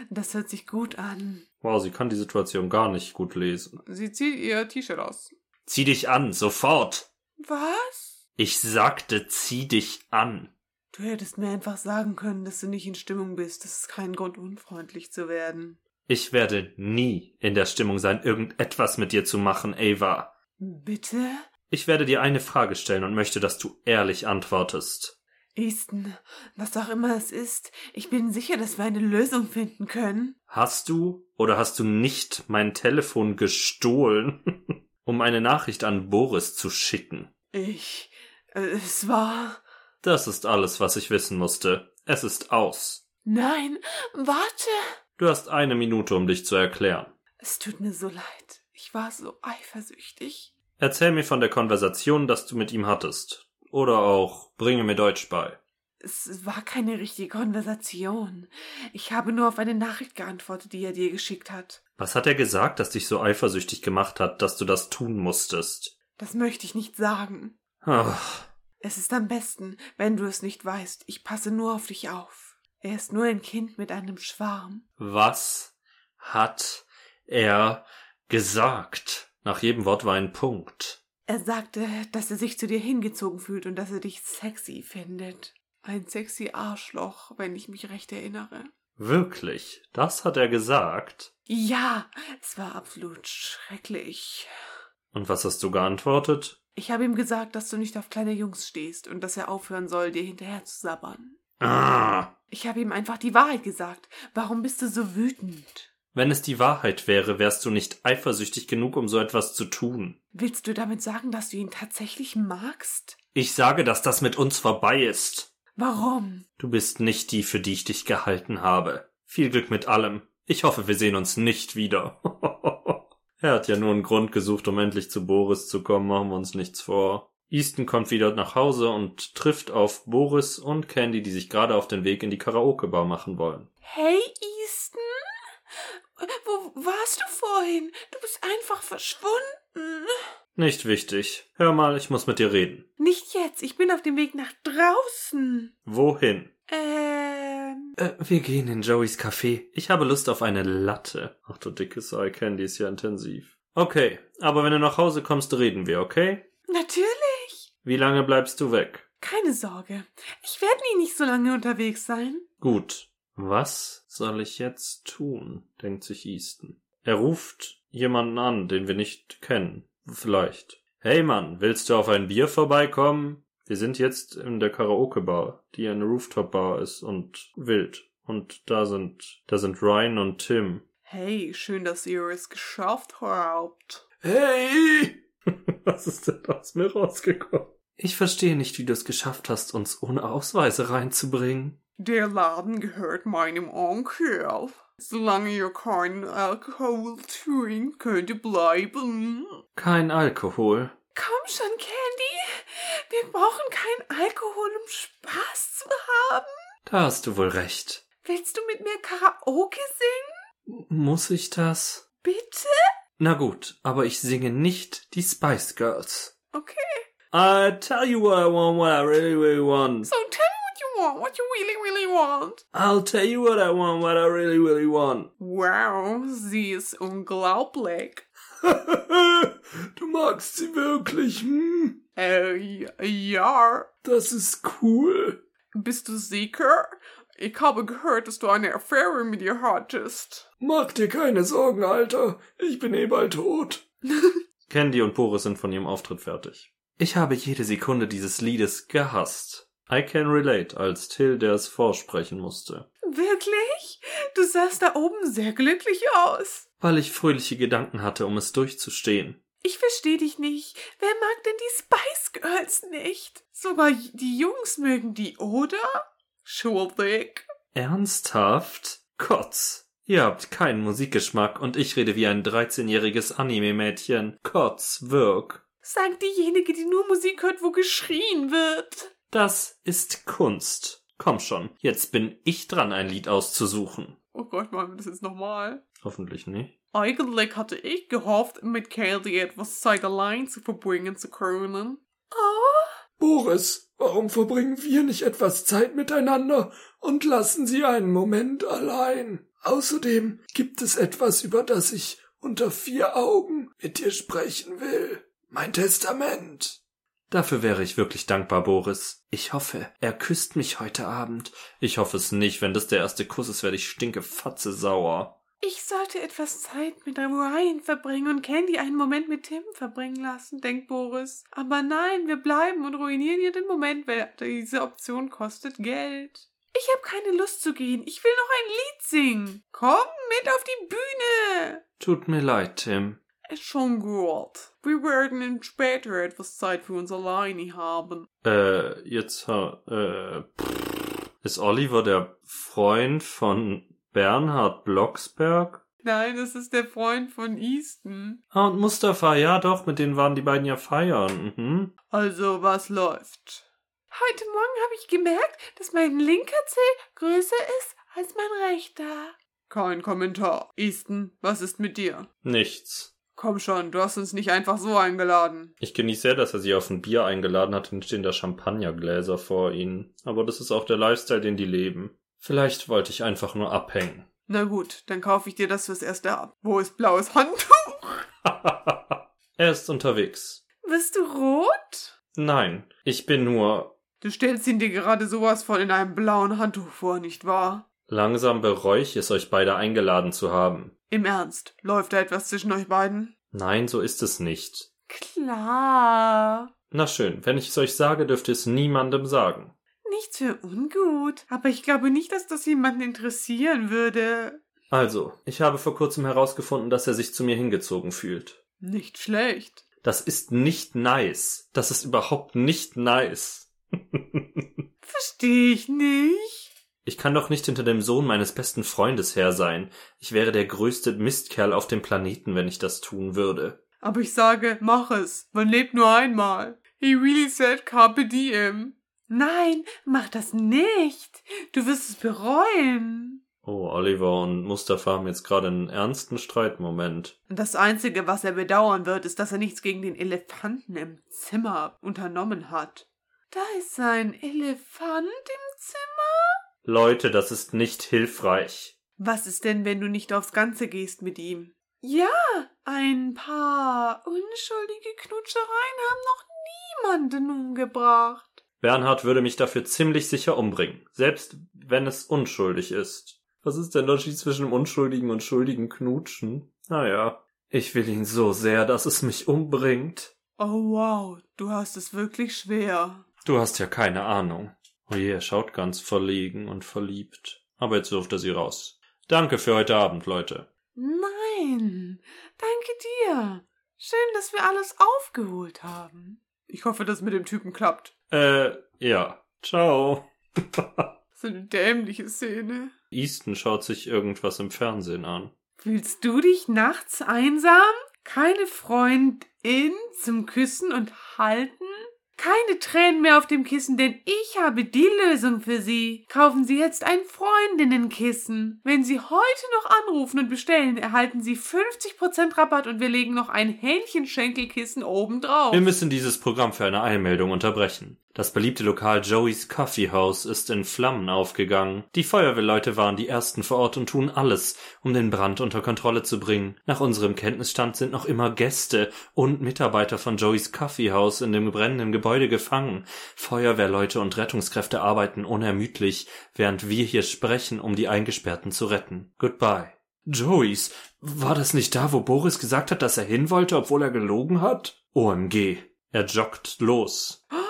das hört sich gut an. Wow, sie kann die Situation gar nicht gut lesen. Sie zieht ihr T-Shirt aus. Zieh dich an, sofort. Was? Ich sagte, zieh dich an. Du hättest mir einfach sagen können, dass du nicht in Stimmung bist. Das ist kein Grund, unfreundlich zu werden. Ich werde nie in der Stimmung sein, irgendetwas mit dir zu machen, Ava. Bitte? Ich werde dir eine Frage stellen und möchte, dass du ehrlich antwortest. Easton, was auch immer es ist, ich bin sicher, dass wir eine Lösung finden können. Hast du oder hast du nicht mein Telefon gestohlen, <laughs> um eine Nachricht an Boris zu schicken? Ich. Äh, es war. Das ist alles, was ich wissen musste. Es ist aus. Nein, warte. Du hast eine Minute, um dich zu erklären. Es tut mir so leid. Ich war so eifersüchtig. Erzähl mir von der Konversation, dass du mit ihm hattest. Oder auch bringe mir Deutsch bei. Es war keine richtige Konversation. Ich habe nur auf eine Nachricht geantwortet, die er dir geschickt hat. Was hat er gesagt, das dich so eifersüchtig gemacht hat, dass du das tun musstest? Das möchte ich nicht sagen. Ach, Es ist am besten, wenn du es nicht weißt. Ich passe nur auf dich auf. Er ist nur ein Kind mit einem Schwarm. was hat er gesagt? Nach jedem Wort war ein Punkt. Er sagte, dass er sich zu dir hingezogen fühlt und dass er dich sexy findet. Ein sexy Arschloch, wenn ich mich recht erinnere. Wirklich? Das hat er gesagt? Ja, es war absolut schrecklich. Und was hast du geantwortet? Ich habe ihm gesagt, dass du nicht auf kleine Jungs stehst und dass er aufhören soll, dir hinterher zu sabbern. Ah, Ich habe ihm einfach die Wahrheit gesagt. Warum bist du so wütend? wenn es die Wahrheit wäre, wärst du nicht eifersüchtig genug, um so etwas zu tun. Willst du damit sagen, dass du ihn tatsächlich magst? Ich sage, dass das mit uns vorbei ist. Warum? Du bist nicht die, für die ich dich gehalten habe. Viel Glück mit allem. Ich hoffe, wir sehen uns nicht wieder. <laughs> er hat ja nur einen Grund gesucht, um endlich zu Boris zu kommen, machen wir uns nichts vor. Easton kommt wieder nach Hause und trifft auf Boris und Candy, die sich gerade auf den Weg in die Karaoke-Bar machen wollen. Hey, Easton? Wo warst du vorhin? Du bist einfach verschwunden. Nicht wichtig. Hör mal, ich muss mit dir reden. Nicht jetzt. Ich bin auf dem Weg nach draußen. Wohin? Ähm. Äh, wir gehen in Joeys Café. Ich habe Lust auf eine Latte. Ach du dickes Ei, Candy ist ja intensiv. Okay, aber wenn du nach Hause kommst, reden wir, okay? Natürlich. Wie lange bleibst du weg? Keine Sorge. Ich werde nie nicht so lange unterwegs sein. Gut. Was soll ich jetzt tun? denkt sich Easton. Er ruft jemanden an, den wir nicht kennen. Vielleicht. Hey Mann, willst du auf ein Bier vorbeikommen? Wir sind jetzt in der Karaoke-Bar, die eine Rooftop-Bar ist und wild. Und da sind, da sind Ryan und Tim. Hey, schön, dass ihr es geschafft habt. Hey! <laughs> Was ist denn aus mir rausgekommen? Ich verstehe nicht, wie du es geschafft hast, uns ohne Ausweise reinzubringen. Der Laden gehört meinem Onkel. Solange ihr keinen Alkohol trinkt, könnt ihr bleiben. Kein Alkohol. Komm schon, Candy. Wir brauchen keinen Alkohol, um Spaß zu haben. Da hast du wohl recht. Willst du mit mir Karaoke singen? Muss ich das? Bitte? Na gut, aber ich singe nicht die Spice Girls. Okay. I tell you what I want, what I really, really want. So tell me what you want, what you really, really want. I'll tell you what I want, what I really, really want. Wow, sie ist unglaublich. <laughs> du magst sie wirklich, hm? Äh, ja. Das ist cool. Bist du sicher? Ich habe gehört, dass du eine Affäre mit ihr hattest. Mach dir keine Sorgen, Alter. Ich bin eh bald tot. <laughs> Candy und Boris sind von ihrem Auftritt fertig. Ich habe jede Sekunde dieses Liedes gehasst. I can relate, als Till, der es vorsprechen musste. Wirklich? Du sahst da oben sehr glücklich aus. Weil ich fröhliche Gedanken hatte, um es durchzustehen. Ich verstehe dich nicht. Wer mag denn die Spice Girls nicht? Sogar die Jungs mögen die, oder? Schuldig. Ernsthaft? Kotz. Ihr habt keinen Musikgeschmack und ich rede wie ein 13-jähriges Anime-Mädchen. Kotz, wirk. Sagt diejenige, die nur Musik hört, wo geschrien wird. Das ist Kunst. Komm schon, jetzt bin ich dran, ein Lied auszusuchen. Oh Gott, machen wir das jetzt nochmal? Hoffentlich nicht. Eigentlich hatte ich gehofft, mit Kelly etwas Zeit allein zu verbringen zu können. Oh. Boris, warum verbringen wir nicht etwas Zeit miteinander und lassen Sie einen Moment allein? Außerdem gibt es etwas, über das ich unter vier Augen mit dir sprechen will. Mein Testament. Dafür wäre ich wirklich dankbar, Boris. Ich hoffe, er küsst mich heute Abend. Ich hoffe es nicht. Wenn das der erste Kuss ist, werde ich stinke Fatze sauer. Ich sollte etwas Zeit mit Ryan verbringen und Candy einen Moment mit Tim verbringen lassen, denkt Boris. Aber nein, wir bleiben und ruinieren ihr den Moment, weil diese Option kostet Geld. Ich habe keine Lust zu gehen. Ich will noch ein Lied singen. Komm mit auf die Bühne. Tut mir leid, Tim. Ist schon gut. Wir werden später etwas Zeit für uns alleine haben. Äh, jetzt, äh, pff. ist Oliver der Freund von Bernhard Blocksberg? Nein, das ist der Freund von Easton. Ah, und Mustafa, ja doch, mit denen waren die beiden ja feiern. Mhm. Also, was läuft? Heute Morgen habe ich gemerkt, dass mein linker Zeh größer ist als mein rechter. Kein Kommentar. Easton, was ist mit dir? Nichts. Komm schon, du hast uns nicht einfach so eingeladen. Ich genieße sehr, dass er sie auf ein Bier eingeladen hat und stehen da Champagnergläser vor ihnen. Aber das ist auch der Lifestyle, den die leben. Vielleicht wollte ich einfach nur abhängen. Na gut, dann kaufe ich dir das fürs erste ab. Wo ist blaues Handtuch? <laughs> <laughs> er ist unterwegs. Bist du rot? Nein, ich bin nur. Du stellst ihn dir gerade sowas von in einem blauen Handtuch vor, nicht wahr? Langsam bereue ich es, euch beide eingeladen zu haben. Im Ernst, läuft da etwas zwischen euch beiden? Nein, so ist es nicht. Klar. Na schön, wenn ich es euch sage, dürft ihr es niemandem sagen. Nichts für ungut, aber ich glaube nicht, dass das jemanden interessieren würde. Also, ich habe vor kurzem herausgefunden, dass er sich zu mir hingezogen fühlt. Nicht schlecht. Das ist nicht nice. Das ist überhaupt nicht nice. <laughs> Verstehe ich nicht. Ich kann doch nicht hinter dem Sohn meines besten Freundes her sein. Ich wäre der größte Mistkerl auf dem Planeten, wenn ich das tun würde. Aber ich sage, mach es. Man lebt nur einmal. He really said carpe diem. Nein, mach das nicht. Du wirst es bereuen. Oh, Oliver und Mustafa haben jetzt gerade einen ernsten Streitmoment. Das Einzige, was er bedauern wird, ist, dass er nichts gegen den Elefanten im Zimmer unternommen hat. Da ist ein Elefant im Zimmer? Leute, das ist nicht hilfreich. Was ist denn, wenn du nicht aufs Ganze gehst mit ihm? Ja, ein paar unschuldige Knutschereien haben noch niemanden umgebracht. Bernhard würde mich dafür ziemlich sicher umbringen, selbst wenn es unschuldig ist. Was ist der Unterschied zwischen dem Unschuldigen und schuldigen Knutschen? Naja, ich will ihn so sehr, dass es mich umbringt. Oh wow, du hast es wirklich schwer. Du hast ja keine Ahnung. Oh je, er schaut ganz verlegen und verliebt. Aber jetzt wirft er sie raus. Danke für heute Abend, Leute. Nein, danke dir. Schön, dass wir alles aufgeholt haben. Ich hoffe, dass mit dem Typen klappt. Äh, ja. Ciao. <laughs> So eine dämliche Szene. Easton schaut sich irgendwas im Fernsehen an. Fühlst du dich nachts einsam? Keine Freundin zum Küssen und Halten? Keine Tränen mehr auf dem Kissen, denn ich habe die Lösung für Sie. Kaufen Sie jetzt ein Freundinnenkissen. Wenn Sie heute noch anrufen und bestellen, erhalten Sie 50% Rabatt und wir legen noch ein Hähnchenschenkelkissen obendrauf. Wir müssen dieses Programm für eine Eilmeldung unterbrechen. Das beliebte Lokal Joey's Coffee House ist in Flammen aufgegangen. Die Feuerwehrleute waren die ersten vor Ort und tun alles, um den Brand unter Kontrolle zu bringen. Nach unserem Kenntnisstand sind noch immer Gäste und Mitarbeiter von Joey's Coffee House in dem brennenden Gebäude gefangen. Feuerwehrleute und Rettungskräfte arbeiten unermüdlich, während wir hier sprechen, um die Eingesperrten zu retten. Goodbye. Joey's, war das nicht da, wo Boris gesagt hat, dass er hin wollte, obwohl er gelogen hat? OMG. Er joggt los. <gasps>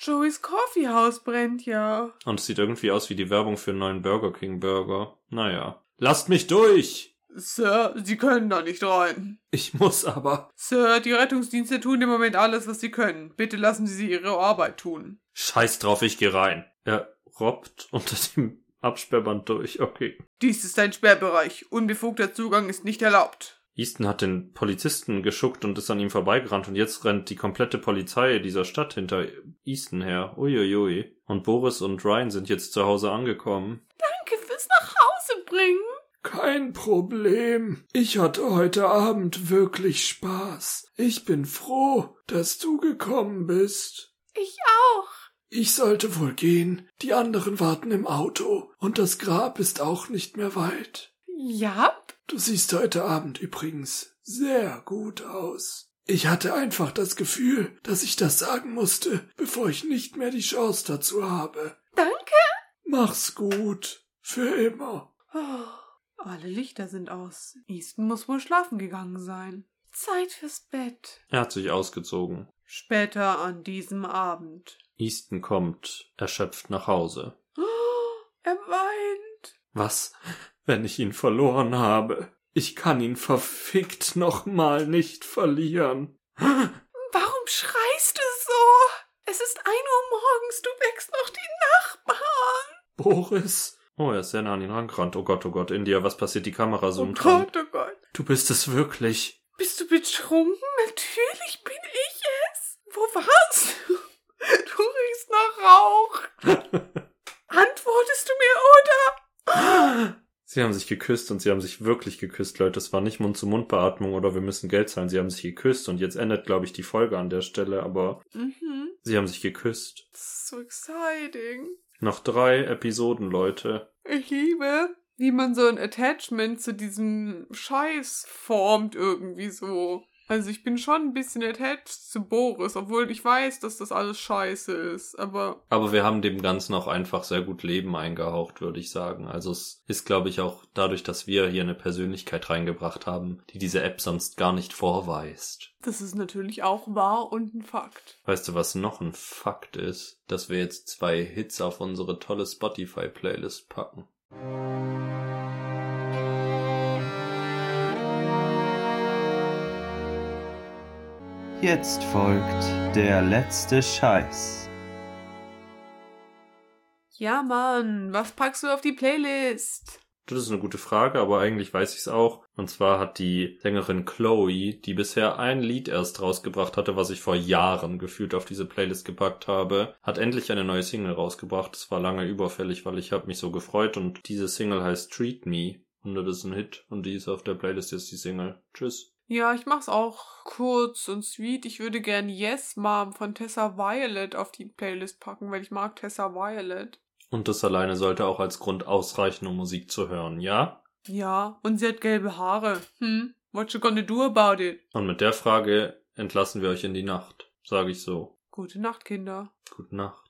Joey's Coffee House brennt ja. Und es sieht irgendwie aus wie die Werbung für einen neuen Burger King Burger. Naja. Lasst mich durch! Sir, Sie können da nicht rein. Ich muss aber. Sir, die Rettungsdienste tun im Moment alles, was sie können. Bitte lassen Sie sie ihre Arbeit tun. Scheiß drauf, ich geh rein. Er robbt unter dem Absperrband durch. Okay. Dies ist ein Sperrbereich. Unbefugter Zugang ist nicht erlaubt. Easton hat den Polizisten geschuckt und ist an ihm vorbeigerannt und jetzt rennt die komplette Polizei dieser Stadt hinter Easton her. Uiuiui. Und Boris und Ryan sind jetzt zu Hause angekommen. Danke fürs Nachhause bringen. Kein Problem. Ich hatte heute Abend wirklich Spaß. Ich bin froh, dass du gekommen bist. Ich auch. Ich sollte wohl gehen. Die anderen warten im Auto. Und das Grab ist auch nicht mehr weit. Ja, Du siehst heute Abend übrigens sehr gut aus. Ich hatte einfach das Gefühl, dass ich das sagen musste, bevor ich nicht mehr die Chance dazu habe. danke. Mach's gut. Für immer. Oh, alle Lichter sind aus. Easton muss wohl schlafen gegangen sein. Zeit fürs Bett. Er hat sich ausgezogen. Später an diesem Abend. Easton kommt erschöpft nach Hause. Oh, <gasps> er weint. Was, wenn ich ihn verloren habe? Ich kann ihn verfickt nochmal nicht verlieren. Warum schreist du so? Es ist ein Uhr morgens, du wächst noch die Nachbarn. Boris, Oh, er ist sehr nah an ihn rangerannt. Oh Gott, oh Gott, India, was passiert? Die Kamera Oh zoomt ran. Gott, oh Gott. du bist es wirklich. Bist du betrunken? Natürlich bin ich es. Wo warst du? Du riechst nach Rauch. <laughs> Antwortest du mir, oder? <laughs> Sie haben sich geküsst und sie haben sich wirklich geküsst, Leute. Es war nicht Mund-zu-Mund-Beatmung oder wir müssen Geld zahlen. Sie haben sich geküsst und jetzt endet, glaube ich, die Folge an der Stelle, aber Mhm. sie haben sich geküsst. So exciting. Noch drei Episoden, Leute. Ich liebe, wie man so ein Attachment zu diesem Scheiß formt irgendwie so. Also ich bin schon ein bisschen attached zu Boris, obwohl ich weiß, dass das alles scheiße ist. Aber Aber wir haben dem Ganzen auch einfach sehr gut Leben eingehaucht, würde ich sagen. Also es ist, glaube ich, auch dadurch, dass wir hier eine Persönlichkeit reingebracht haben, die diese App sonst gar nicht vorweist. das ist natürlich auch wahr und ein Fakt. Weißt du, was noch ein Fakt ist? Dass wir jetzt zwei Hits auf unsere tolle Spotify-Playlist packen. Jetzt folgt der letzte Scheiß. Ja, Mann, was packst du auf die Playlist? Das ist eine gute Frage, aber eigentlich weiß ich es auch. Und zwar hat die Sängerin Chloe, die bisher ein Lied erst rausgebracht hatte, was ich vor Jahren gefühlt auf diese Playlist gepackt habe, hat endlich eine neue Single rausgebracht. Es war lange überfällig, weil ich habe mich so gefreut und diese Single heißt Treat Me. Und das ist ein Hit und die ist auf der Playlist jetzt die Single. Tschüss. Ja, ich mach's auch kurz und sweet. Ich würde gern Yes Mom von Tessa Violet auf die Playlist packen, weil ich mag Tessa Violet. Und das alleine sollte auch als Grund ausreichen, um Musik zu hören, ja? Ja, und sie hat gelbe Haare. Hm, what you gonna do about it? Und mit der Frage entlassen wir euch in die Nacht, sage ich so. Gute Nacht, Kinder. Gute Nacht.